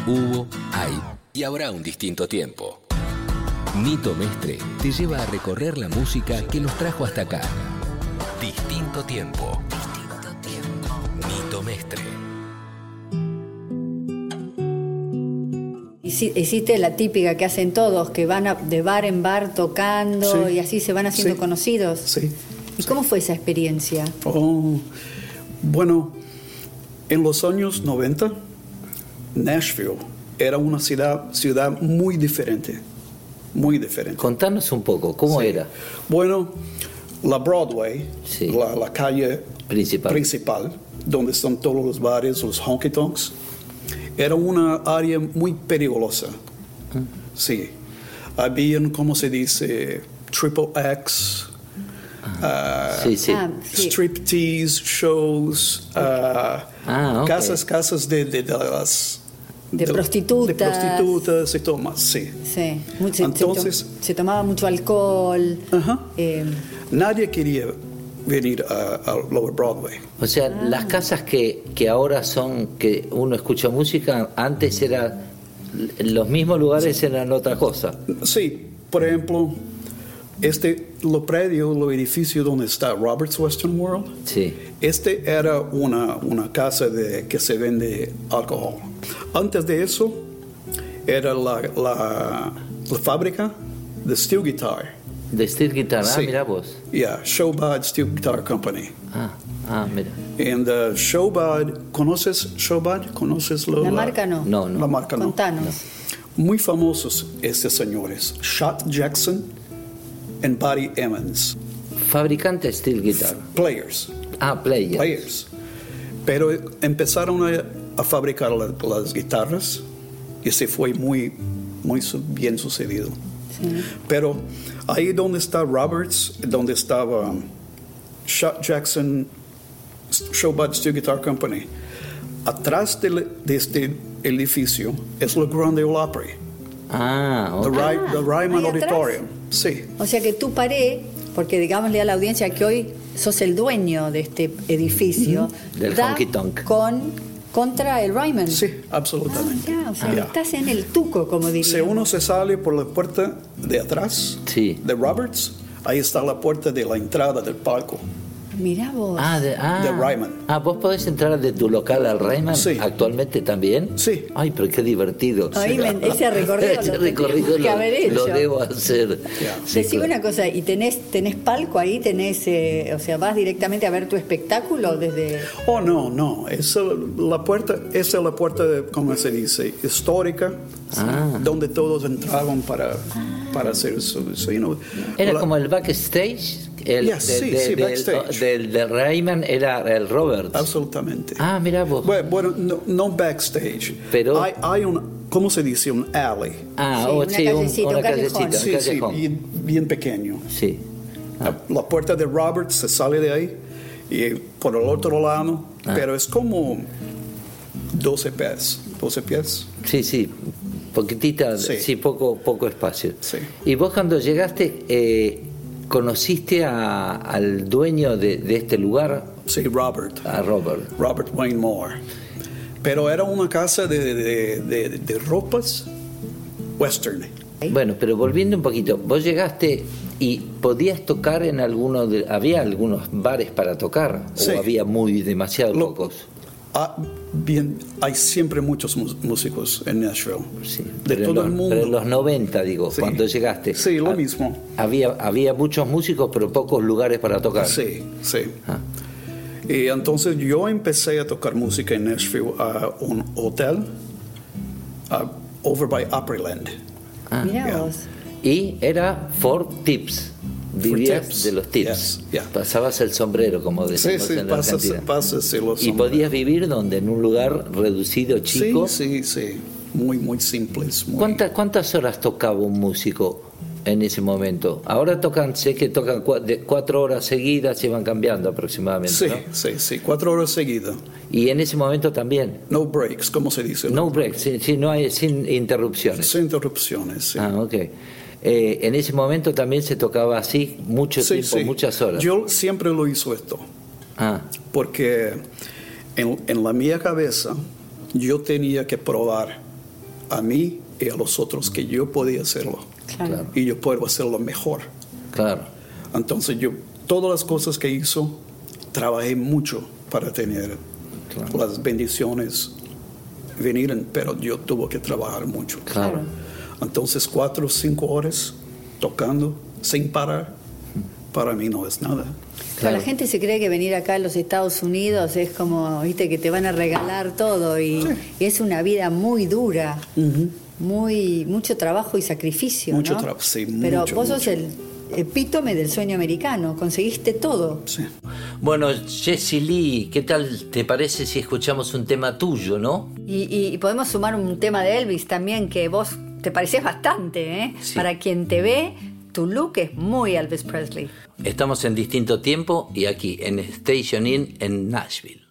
Hubo, hay y habrá un distinto tiempo. Nito Mestre te lleva a recorrer la música que nos trajo hasta acá. Distinto tiempo. Nito Mestre. Hici- Hiciste la típica que hacen todos, que van a- de bar en bar tocando Sí. y así se van haciendo Sí. conocidos. Sí. ¿Y cómo fue esa experiencia? Oh, bueno, en los años 90, Nashville era una ciudad, ciudad muy diferente. Muy diferente. Contanos un poco, ¿cómo Sí. era? Bueno, la Broadway, Sí. la, la calle Principal. principal, donde están todos los bares, los honky tonks, era una área muy peligrosa. Sí. Habían, ¿cómo se dice? Triple X. ah, Sí, sí. Ah, sí. Striptease shows. ah, Ah, ok. Casas, casas de, de- de las, De prostitutas. De prostitutas y todo más, sí. Sí, mucho- se- Entonces- se, to- se tomaba mucho alcohol. eh, Nadie quería venir a, a Lower Broadway. O sea, las casas que, que ahora son que uno escucha música, antes era los mismos lugares eran otra cosa. Sí, por ejemplo, este, lo predio, lo edificio donde está Roberts Western World, Sí. este era una, una casa de, que se vende alcohol. Antes de eso, era la, la, la fábrica de Steel Guitar. De Steel Guitar, ah, Sí. mira vos. Yeah, Showbad Steel Guitar Company. Ah, ah, mira. And uh, Showbad, ¿conoces Showbad? ¿Conoces lo- la marca no. No, no. La marca no. Contanos. Muy famosos estos señores, Shot Jackson and Buddy Emmons. Fabricante Steel Guitar. Players. Ah, Player. Players. Pero empezaron a, a fabricar la- las guitarras y se fue muy, muy su- bien sucedido. Pero ahí donde está Roberts, donde estaba Shot Jackson, Showbud Steel Guitar Company, atrás del- de, este edificio es la Grande Opry, Ah, the, ok. Ry- the Ryman atrás. Auditorium. Sí, O sea que tú paré, porque digámosle a la audiencia que hoy sos el dueño de este edificio. Del honky tonk. Con, contra el Ryman. sí, absolutamente. Ya, o sea, estás en el tuco, como diría. Si uno se sale por la puerta de atrás Sí. de Roberts, ahí está la puerta de la entrada del palco Mirá vos. Ah, de, ah. de Ryman. Ah, vos podés entrar de tu local al Rayman Sí. actualmente también. Sí. Ay, pero qué divertido. Me- ese recorrido Ese lo recorrido lo, lo debo hacer. Sí, Decime claro. una cosa, ¿y tenés, tenés palco ahí? ¿Tenés, eh, o sea, vas directamente a ver tu espectáculo desde...? Oh, no, no. Esa, la puerta, esa es la puerta, de, ¿cómo se dice? Histórica, Ah. donde todos entraban para, para hacer su, su, you know, Era la- como el backstage. El, Yeah, sí, sí, del- backstage. Del, del Rayman era el Robert. Absolutamente. Ah, mira vos. Bueno, bueno, no, no backstage. Pero- Hay, hay un, ¿cómo se dice? Un alley. Ah, Sí, oh, una sí, un- una un callecita, Sí, sí, bien, bien pequeño. Sí. La, la puerta de Roberts se sale de ahí y por el otro lado, Ah. pero es como 12 pies. 12 pies. Sí, sí, poquitita, sí, Sí. poco, poco espacio. Sí. Y vos cuando llegaste, eh, ¿conociste a- al dueño de, de este lugar? Sí, Robert. A Robert. Robert Wayne Moore. Pero era una casa de, de- de- de ropas western. Bueno, pero volviendo un poquito, vos llegaste y podías tocar en alguno de, había algunos bares para tocar Sí. o había muy demasiado Lo- pocos. Ah, bien, hay siempre muchos músicos en Nashville. Sí, de todo los, el mundo. pero en los 90, digo, Sí. cuando llegaste. Sí, lo ha- mismo. Había, había muchos músicos, pero pocos lugares para tocar. Sí, sí. Ah. Y entonces yo empecé a tocar música en Nashville a un hotel over by Opryland. Ah. Yeah. Y era for tips. Vivías de los tips. Yeah. Pasabas el sombrero, como Sí, decimos sí, en la pasas, Argentina. pasas y los y podías vivir donde en un lugar reducido, chico. Sí, sí, sí. Muy, muy simples. Muy... ¿Cuántas, ¿Cuántas horas tocaba un músico en ese momento? Ahora tocan, sé que tocan de cuatro horas seguidas y van cambiando aproximadamente. Sí, ¿no? sí, sí. Cuatro horas seguidas. Y en ese momento también. No breaks, ¿cómo se dice? No break, sí, sí, no hay, sin interrupciones. Sin interrupciones, sí. Ah, ok. Eh, en ese momento también se tocaba así mucho Sí, tiempo, sí. muchas horas. Yo siempre lo hizo esto. Ah, Porque en, en la mía cabeza yo tenía que probar a mí y a los otros que yo podía hacerlo. Claro. Y yo puedo hacerlo mejor. claro. Entonces yo, todas las cosas que hizo, trabajé mucho para tener Claro. las bendiciones venir, pero yo tuve que trabajar mucho. Claro. Entonces cuatro o cinco horas tocando sin parar, para mí no es nada. Claro, La gente se cree que venir acá a los Estados Unidos es como, viste, que te van a regalar todo y, y es una vida muy dura, muy mucho trabajo y sacrificio. Mucho ¿no? trabajo, sí, Pero mucho, vos sos mucho. el epítome del sueño americano, conseguiste todo. Sí. Bueno, Jesse Lee, ¿qué tal te parece si escuchamos un tema tuyo, no? Y, y podemos sumar un tema de Elvis también, que vos te pareces bastante, ¿eh? Para quien te ve, tu look es muy Elvis Presley. Estamos en distinto tiempo y aquí, en Station Inn, en Nashville.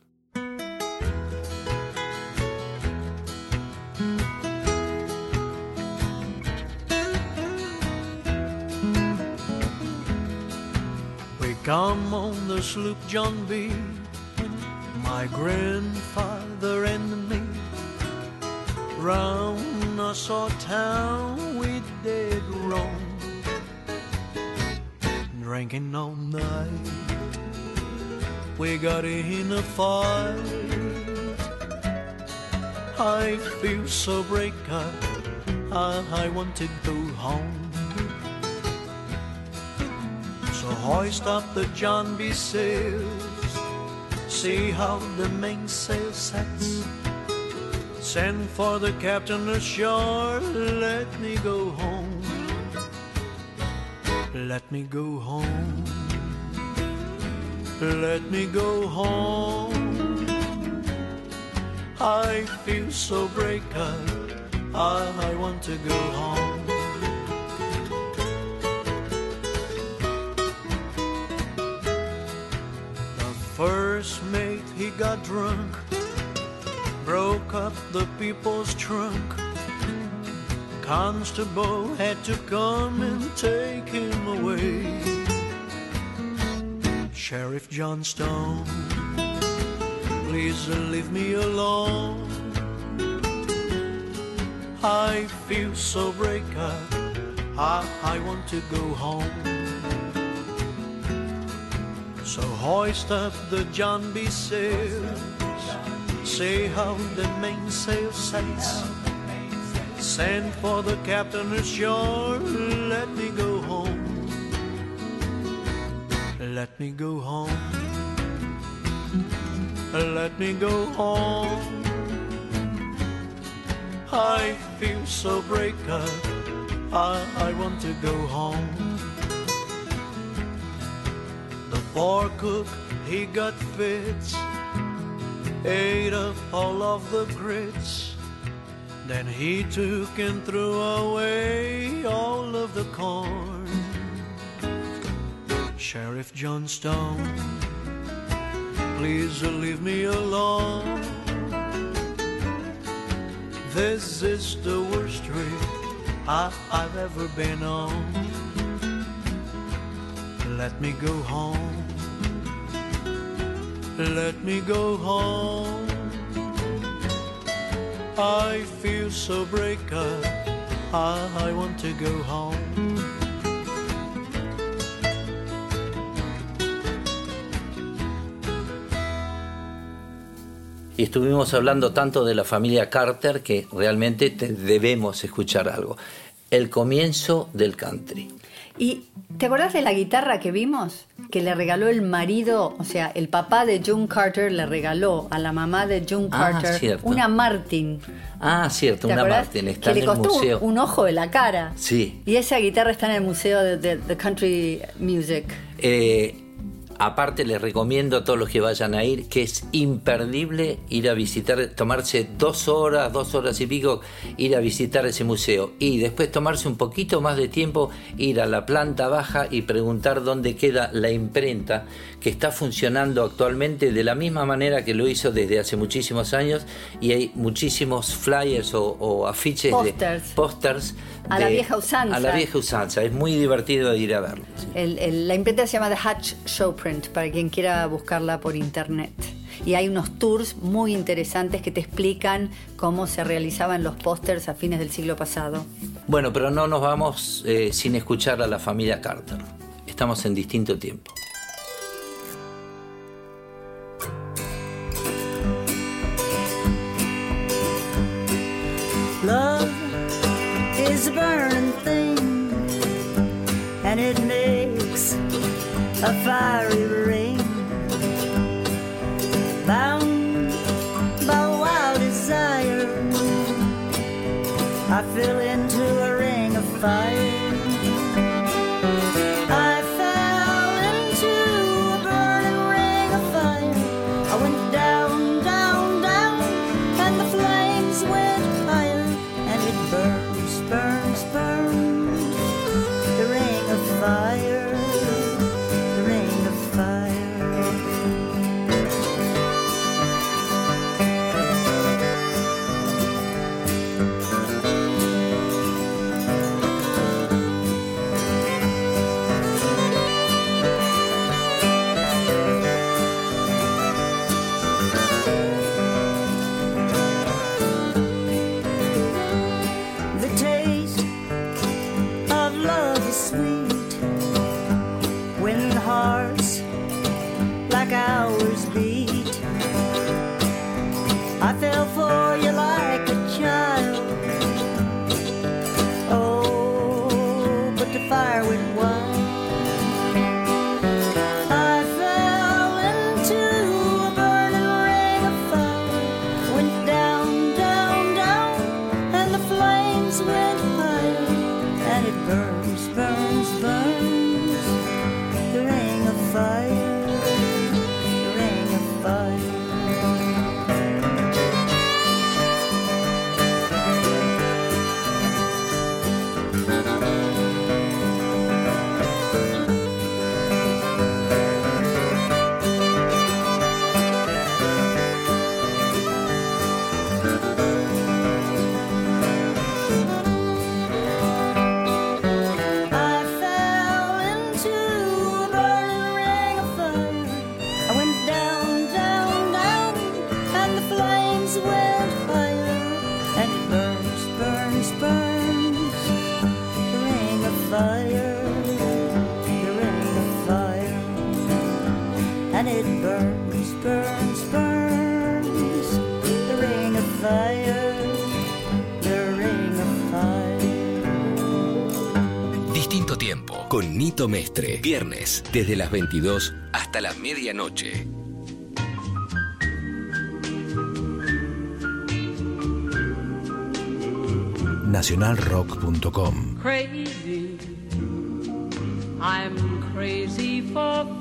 We come on the sloop John B. My grandfather and me. Nassau town we did roam. Drinking all night. We got in a fight. I feel so break up. I, I want to go home. So hoist up the John B. sails. See how the mainsail sets. Send for the captain ashore. Let me go home. Let me go home. Let me go home. I feel so. I, I want to go home. The first mate he got drunk, broke up the people's trunk. Constable had to come and take him away. Sheriff Johnstone, please leave me alone. I feel so break up. I, I want to go home. So hoist up the John B. sails. See how the mainsail sets. Send for the captain ashore. Let me go home. Let me go home. Let me go home. I feel so break up. I, I want to go home. The poor cook, he got fits. Ate up all of the grits. Then he took and threw away all of the corn. Sheriff Johnstone, please leave me alone. This is the worst trip I, I've ever been on. Let me go home. Let me go home. I feel so break up. I, I want to go home. Y estuvimos hablando tanto de la familia Carter que realmente te- debemos escuchar algo. El comienzo del country. ¿Y te acordás de la guitarra que vimos? Que le regaló el marido, o sea, el papá de June Carter le regaló a la mamá de June Ah, Carter una Martin. Ah, cierto, ¿Te una acordás? Martin está que en le el costó un- ojo de la cara. Sí. Y esa guitarra está en el Museo de, de- de Country Music. Eh, aparte les recomiendo a todos los que vayan a ir que es imperdible ir a visitar, tomarse dos horas, dos horas y pico, ir a visitar ese museo y después tomarse un poquito más de tiempo, ir a la planta baja y preguntar dónde queda la imprenta que está funcionando actualmente de la misma manera que lo hizo desde hace muchísimos años y hay muchísimos flyers o, o afiches Pósters. de pósters A la vieja usanza. A la vieja usanza, es muy divertido ir a verlo. El- el- la imprenta se llama The Hatch Showprint, para quien quiera buscarla por internet. Y hay unos tours muy interesantes que te explican cómo se realizaban los pósters a fines del siglo pasado. Bueno, pero no nos vamos eh, sin escuchar a la familia Carter. Estamos en distinto tiempo. Viernes desde las 22 hasta la medianoche. nacionalrock.com. crazy. I'm crazy for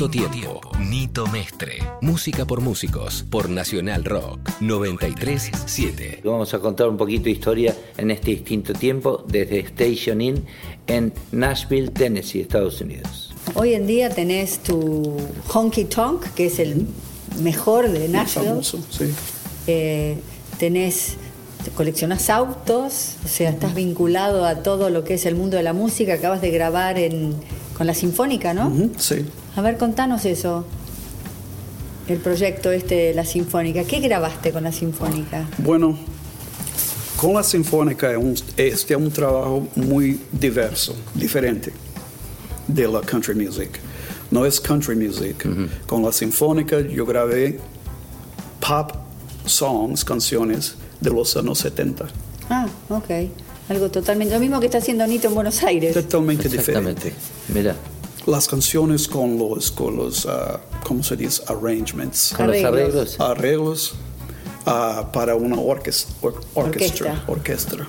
Distinto tiempo. Nito Mestre. Música por músicos. Por Nacional Rock. 937. Vamos a contar un poquito de historia en este distinto tiempo desde Station Inn en Nashville, Tennessee, Estados Unidos. Hoy en día tenés tu Honky Tonk, que es el mejor de Nashville. famoso, sí. Eh, tenés, coleccionás autos, o sea, estás vinculado a todo lo que es el mundo de la música. Acabas de grabar en, con la Sinfónica, ¿no? Sí. A ver, contanos eso. El proyecto este de la Sinfónica. ¿Qué grabaste con la Sinfónica? Bueno, con la Sinfónica es un, este es un trabajo muy diverso, diferente de la country music. No es country music. Con la Sinfónica yo grabé pop songs, canciones de los años 70. Ah, ok. Algo totalmente. Lo mismo que está haciendo Nito en Buenos Aires. Totalmente Exactamente. diferente. Mira. Las canciones con los, con los ah, ¿cómo se dice? Arrangements. Con los Arreglos. Arreglos ah, para una orques- or- orquestra. Orquesta. orquestra.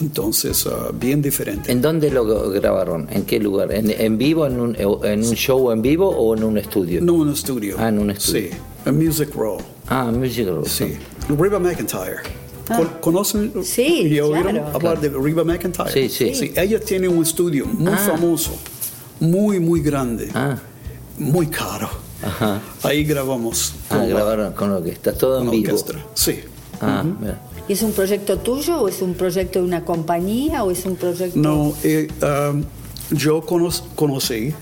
Entonces, ah, bien diferente. ¿En dónde lo grabaron? ¿En qué lugar? ¿En, en vivo, en un, en un show en vivo o en un estudio? No, en un estudio. Ah, en un estudio. Sí, en Music Row. Ah, Music Row. Sí. Reba McIntyre. Con- ¿Conocen? Sí, ¿Y oyeron claro. hablar de Reba McIntyre? Sí, sí. Ella tiene un estudio muy Ah. famoso, muy, muy grande, Ah, muy caro. ajá. Ahí grabamos. Ah, grabaron con lo que está todo en vivo. orquesta. Sí. Ah. ¿Y es un proyecto tuyo o es un proyecto de una compañía o es un proyecto... No, eh, um, yo cono- conocí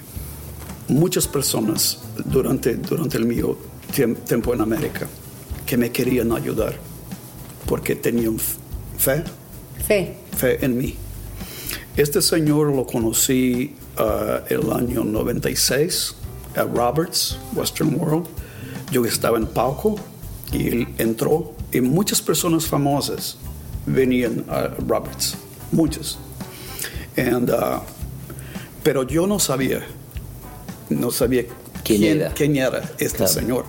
muchas personas durante, durante el mío tiemp- tiempo en América que me querían ayudar porque tenían fe, Fe. fe en mí. Este señor lo conocí uh, el año 96 a Roberts, Western World. Yo estaba en palco Y él entró y muchas personas famosas venían a Roberts, muchas. And, uh, pero yo no sabía, no sabía ¿Quién era? quién era este Claro. señor.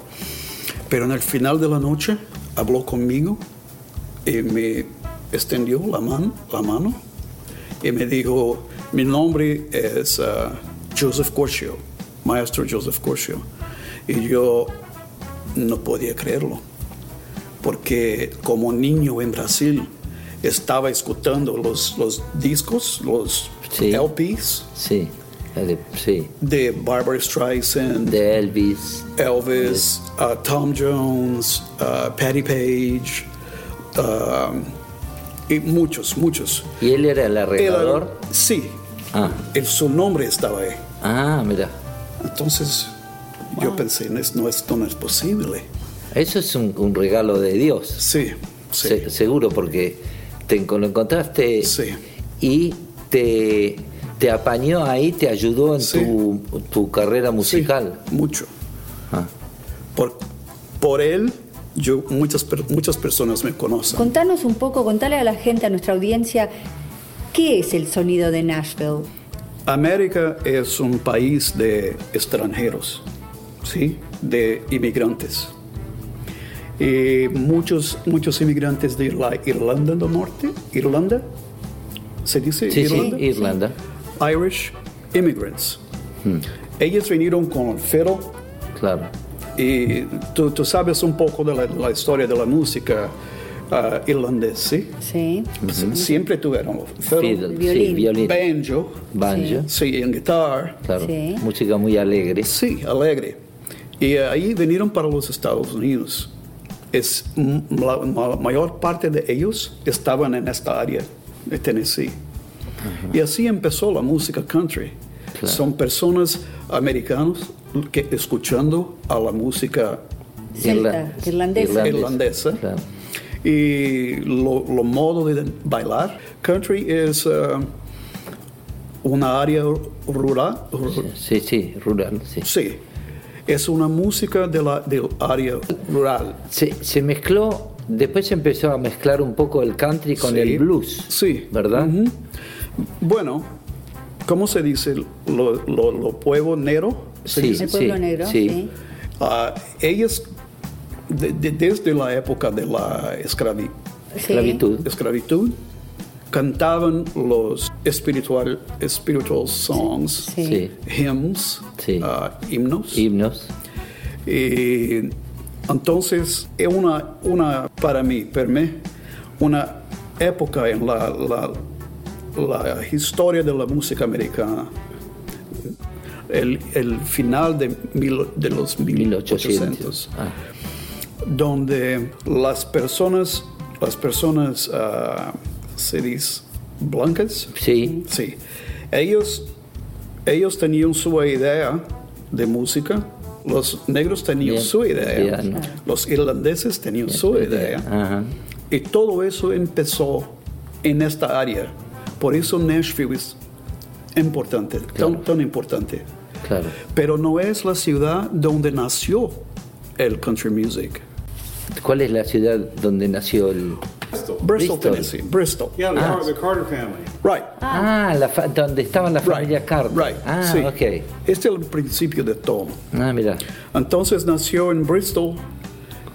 Pero en el final de la noche habló conmigo y me extendió la, man- la mano y me dijo, mi nombre es uh, Joseph Corcio, maestro Joseph Corcio. Y yo no podía creerlo, porque como niño en Brasil estaba escuchando los, los discos, los LPs Sí, de, sí. de Barbara Streisand, de Elvis, Elvis, uh, Tom Jones, uh, Patty Page, um, y muchos, muchos. ¿Y él era el arreglador? Sí, Ah, el- su nombre estaba ahí. ah, mira. Entonces yo pensé, no, es- no, esto no es posible. Eso es un, un regalo de Dios. Sí, Se- seguro, porque te lo encontraste y te, te apañó ahí, te ayudó en tu, tu carrera musical. mucho. Ah. Por, por él, yo, muchas, per- muchas personas me conocen. Contanos un poco, contale a la gente, a nuestra audiencia, ¿qué es el sonido de Nashville? América es un país de extranjeros, ¿sí? de inmigrantes. Y muchos, muchos inmigrantes de la Irlanda del Norte, Irlanda, ¿se dice Sí, sí, Irlanda? Irlanda. Irish immigrants. Hmm. Ellos vinieron con el fiddle Claro. y tú, tú sabes un poco de la, la historia de la música ah, irlandesa, ¿sí? Sí. Sie- Siempre tuvieron fiddle, Fiddle, sí, violín. banjo, Banjo. sí, en guitarra. Claro. Música muy alegre. Sí, alegre. Y ahí vinieron para los Estados Unidos. Es, la, la mayor parte de ellos estaban en esta área de Tennessee. Y así empezó la música country. Son personas americanos que escuchando a la música Celta, irlandesa. irlandesa. Y lo, lo modo de bailar. Country es uh, una área rural. Sí, sí, rural, sí. Sí. Es una música de la, del área rural. Se, se mezcló, después se empezó a mezclar un poco el country con Sí. el blues. Sí. ¿Verdad? Ujú. Bueno, ¿cómo se dice? Lo, lo, lo pueblo negro. ¿Se Sí? El pueblo negro, sí. Ah, ellos, de- de- desde la época de la esclavi- Esclavitud. esclavitud, cantaban los espiritual, spiritual songs, Sí. Sí. hymns, ah, himnos. Himnos. Y entonces es una, una, para mí, para mí, una época en la, la, la historia de la música americana. El, el final de, mil- de los 1800, Ah, donde las personas, las personas, ah, se dice, blancas, sí. sí, ellos, ellos tenían su idea de música, los negros tenían su idea, los irlandeses tenían su idea, y todo eso empezó en esta área. Por eso Nashville es importante, tan, tan importante. Claro. Pero no es la ciudad donde nació el country music. ¿Cuál es la ciudad donde nació el Bristol, Tennessee. Bristol. Yeah, the, Ah. Car- the Carter family. Right. Ah, la fa- donde estaba la familia Carter. Right. Ah, sí. ok. Este es el principio de todo. Ah, mira. Entonces nació en Bristol,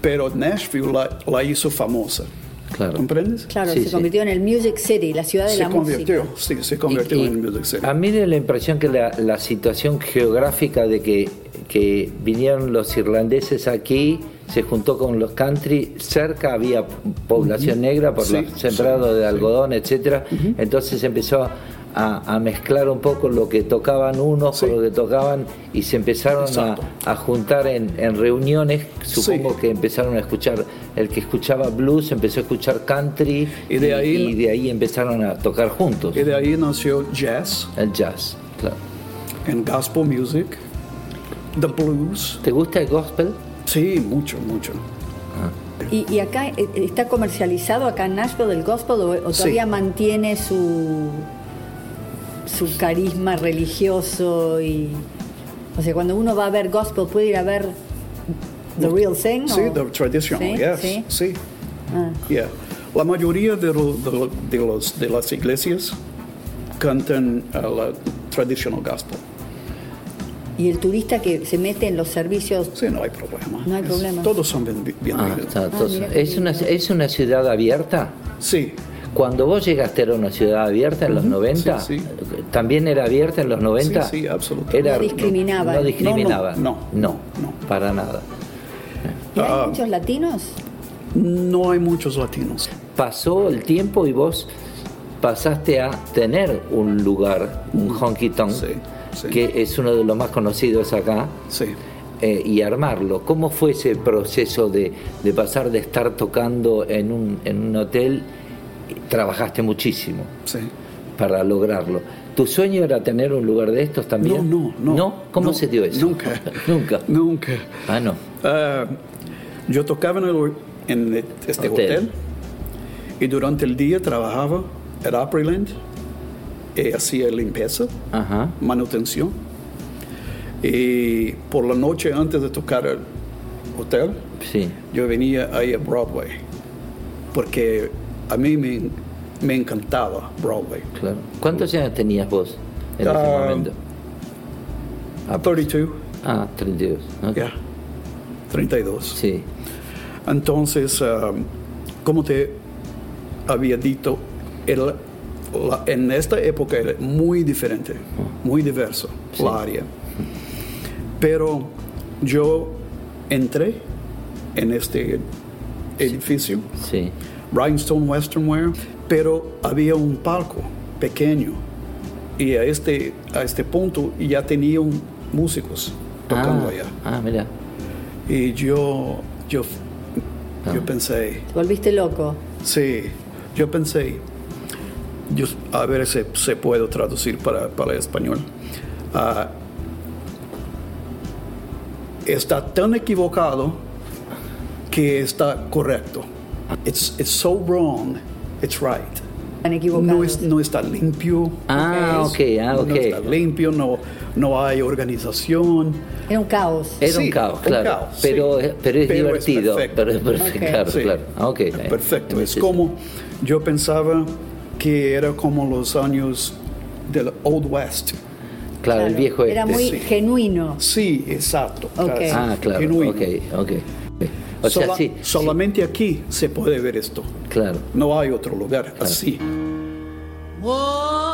pero Nashville la, la hizo famosa. Claro. ¿Comprendes? Claro, se convirtió en el Music City, la ciudad de Se la convirtió, música. sí, se convirtió Y- en Music City. A mí me da la impresión que la, la situación geográfica de que, que vinieron los irlandeses aquí, se juntó con los country, cerca había población negra por Sí, los sembrados de algodón, etcétera. Entonces empezó a, a mezclar un poco lo que tocaban unos con lo que tocaban y se empezaron a, juntar en, en reuniones. Supongo que empezaron a escuchar, el que escuchaba blues empezó a escuchar country Y de ahí- y de ahí empezaron a tocar juntos. Y de ahí nació jazz, El jazz, claro. en gospel music, the blues. ¿Te gusta el gospel? Sí, mucho, mucho. ¿Y, y acá eh, está comercializado acá en Nashville el gospel o, Sí. todavía mantiene su su carisma religioso y o sea cuando uno va a ver gospel puede ir a ver The real thing? Sí, o- the traditional, Sí, yes, sí. sí. Ah. Yeah. La mayoría lo- de los, de las iglesias cantan uh, la traditional gospel. Y el turista que se mete en los servicios. Sí, no hay problema. No hay problema. Todos son bien- Ah, entonces, ¿es, una, ¿Es una ciudad abierta? Sí. Cuando vos llegaste era una ciudad abierta en los 90, sí, ¿también era abierta en los 90? Sí, sí, absolutamente. Era, No discriminaba. No, discriminaba. No, no, para nada. ¿Y hay Ah. muchos latinos? No hay muchos latinos. Pasó el tiempo y vos pasaste a tener un lugar, un honky tonk, que es uno de los más conocidos acá, Sí. eh, y armarlo. ¿Cómo fue ese proceso de, de pasar de estar tocando en un, en un hotel? Trabajaste muchísimo Sí. para lograrlo. ¿Tu sueño era tener un lugar de estos también? No, no, no. ¿Cómo No, se dio eso? Nunca. Nunca. Nunca. Ah, no. Ah, yo tocaba en, el- en este Hotel. hotel. y durante el día trabajaba en Opryland y hacía limpieza, Ajá. manutención. Y por la noche antes de tocar el hotel, Sí. yo venía ahí a Broadway porque a mí me, me encantaba Broadway. Claro. ¿Cuántos años tenías vos en ese Ah, momento? 32. Ah, 32. ok. Ya. 32. Sí. Entonces, um, como te había dicho, el- la- en esta época era muy diferente, muy diverso la área. Pero yo entré en este edificio, Sí. Rhinestone Western Wear, pero había un palco pequeño y a este, a este punto ya tenían músicos tocando ah, allá. Ah, mira. Y yo, yo, Ah. yo pensé, ¿Te volviste loco? sí, yo pensé, yo, a ver si se puede traducir para, para el español. Ah, está tan equivocado que está correcto. It's, it's so wrong, it's right. No, es- no está limpio. Ah, ok, ah, ok. No está limpio, no, no hay organización. Era un caos. Era un Sí, caos, un claro. caos, pero, sí. pero es Pero es divertido. perfecto. pero es perfecto, Ok. claro, Sí. claro. Ah, ok. Perfecto. Es como yo pensaba que era como los años del Old West. Claro, el viejo Era este. muy Sí. genuino. Sí, exacto. Ok. Ah, claro. Genuino. Ok, ok. O sea, Sola- sí, solamente aquí se puede ver esto. claro. No hay otro lugar así. was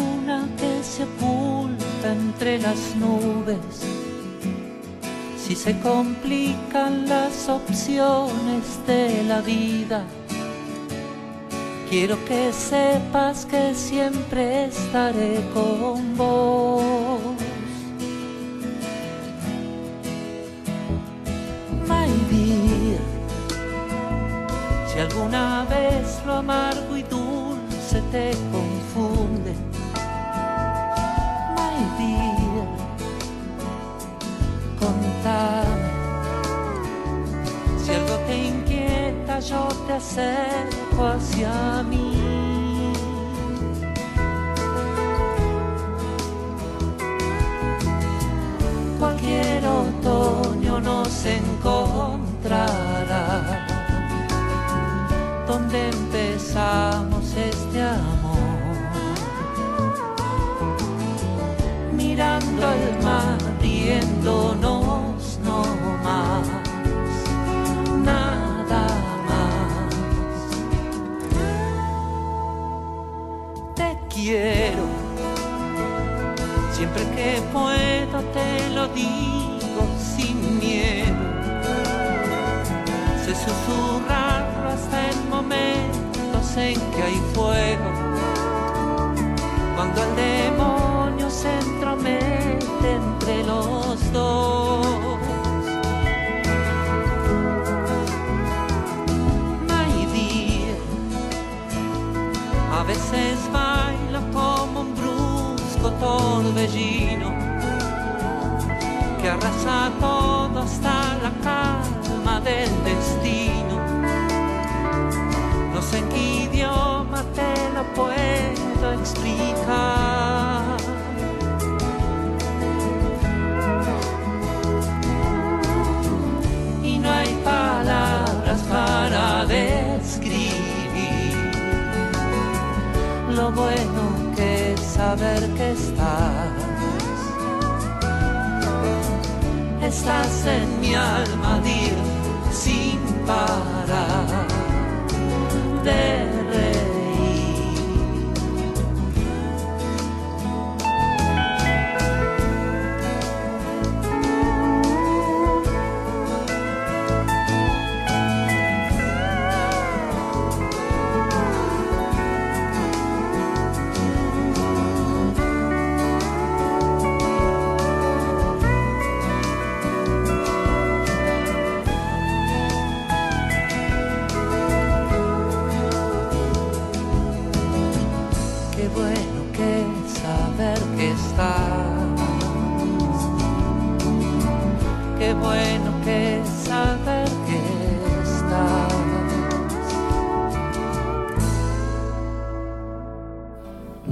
se complican las opciones de la vida, quiero que sepas que siempre estaré con vos. Que puedo te lo digo sin miedo. Sé susurrarlo hasta en momentos en que hay fuego. Cuando el demonio se torbellino que arrasa todo hasta la calma del destino. No sé qué idioma te lo puedo explicar. Y no hay palabras para describir lo bueno saber que estás. estás en mi alma, dir sin parar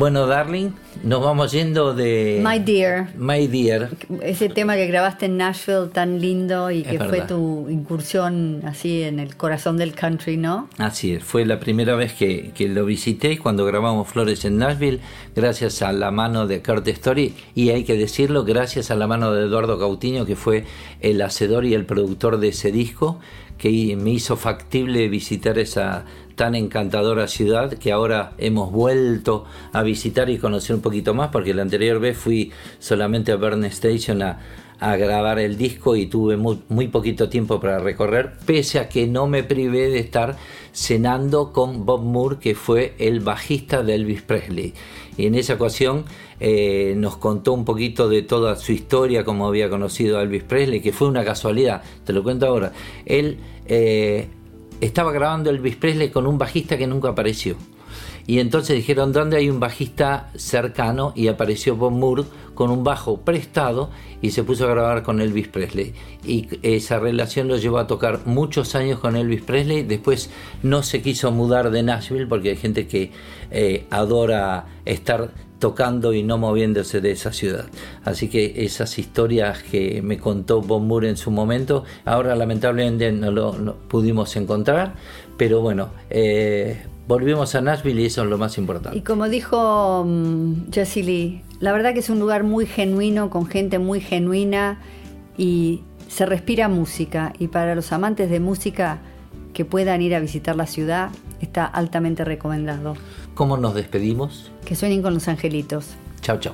Bueno, darling, nos vamos yendo de My Dear, My Dear. ese tema que grabaste en Nashville tan lindo y Es que fue tu incursión así en el corazón del country, ¿no? Así es, fue la primera vez que, que lo visité cuando grabamos Flores en Nashville, gracias a la mano de Kurt Story y hay que decirlo, gracias a la mano de Eduardo Cautiño, que fue el hacedor y el productor de ese disco, que me hizo factible visitar esa tan encantadora ciudad que ahora hemos vuelto a visitar y conocer un poquito más, porque la anterior vez fui solamente a Burn Station a, grabar el disco y tuve muy, poquito tiempo para recorrer, pese a que no me privé de estar cenando con Bob Moore, que fue el bajista de Elvis Presley. Y en esa ocasión eh, nos contó un poquito de toda su historia, cómo había conocido a Elvis Presley, que fue una casualidad, te lo cuento ahora. Él eh, estaba grabando Elvis Presley con un bajista que nunca apareció. Y entonces dijeron, ¿dónde hay un bajista cercano? Y apareció Bob Moore con un bajo prestado y se puso a grabar con Elvis Presley. Y esa relación lo llevó a tocar muchos años con Elvis Presley. Después no se quiso mudar de Nashville porque hay gente que eh, adora estar tocando y no moviéndose de esa ciudad. Así que esas historias que me contó Bob Moore en su momento, ahora lamentablemente no lo pudimos encontrar, pero bueno, eh, volvimos a Nashville y eso es lo más importante. Y como dijo mm, um, Jessie Lee, la verdad que es un lugar muy genuino, con gente muy genuina y se respira música. Y para los amantes de música que puedan ir a visitar la ciudad, está altamente recomendado. ¿Cómo nos despedimos? Que sueñen con los angelitos. Chao, chao.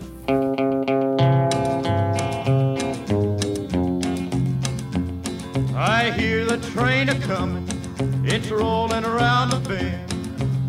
I hear the train a coming, it's rolling around the bend.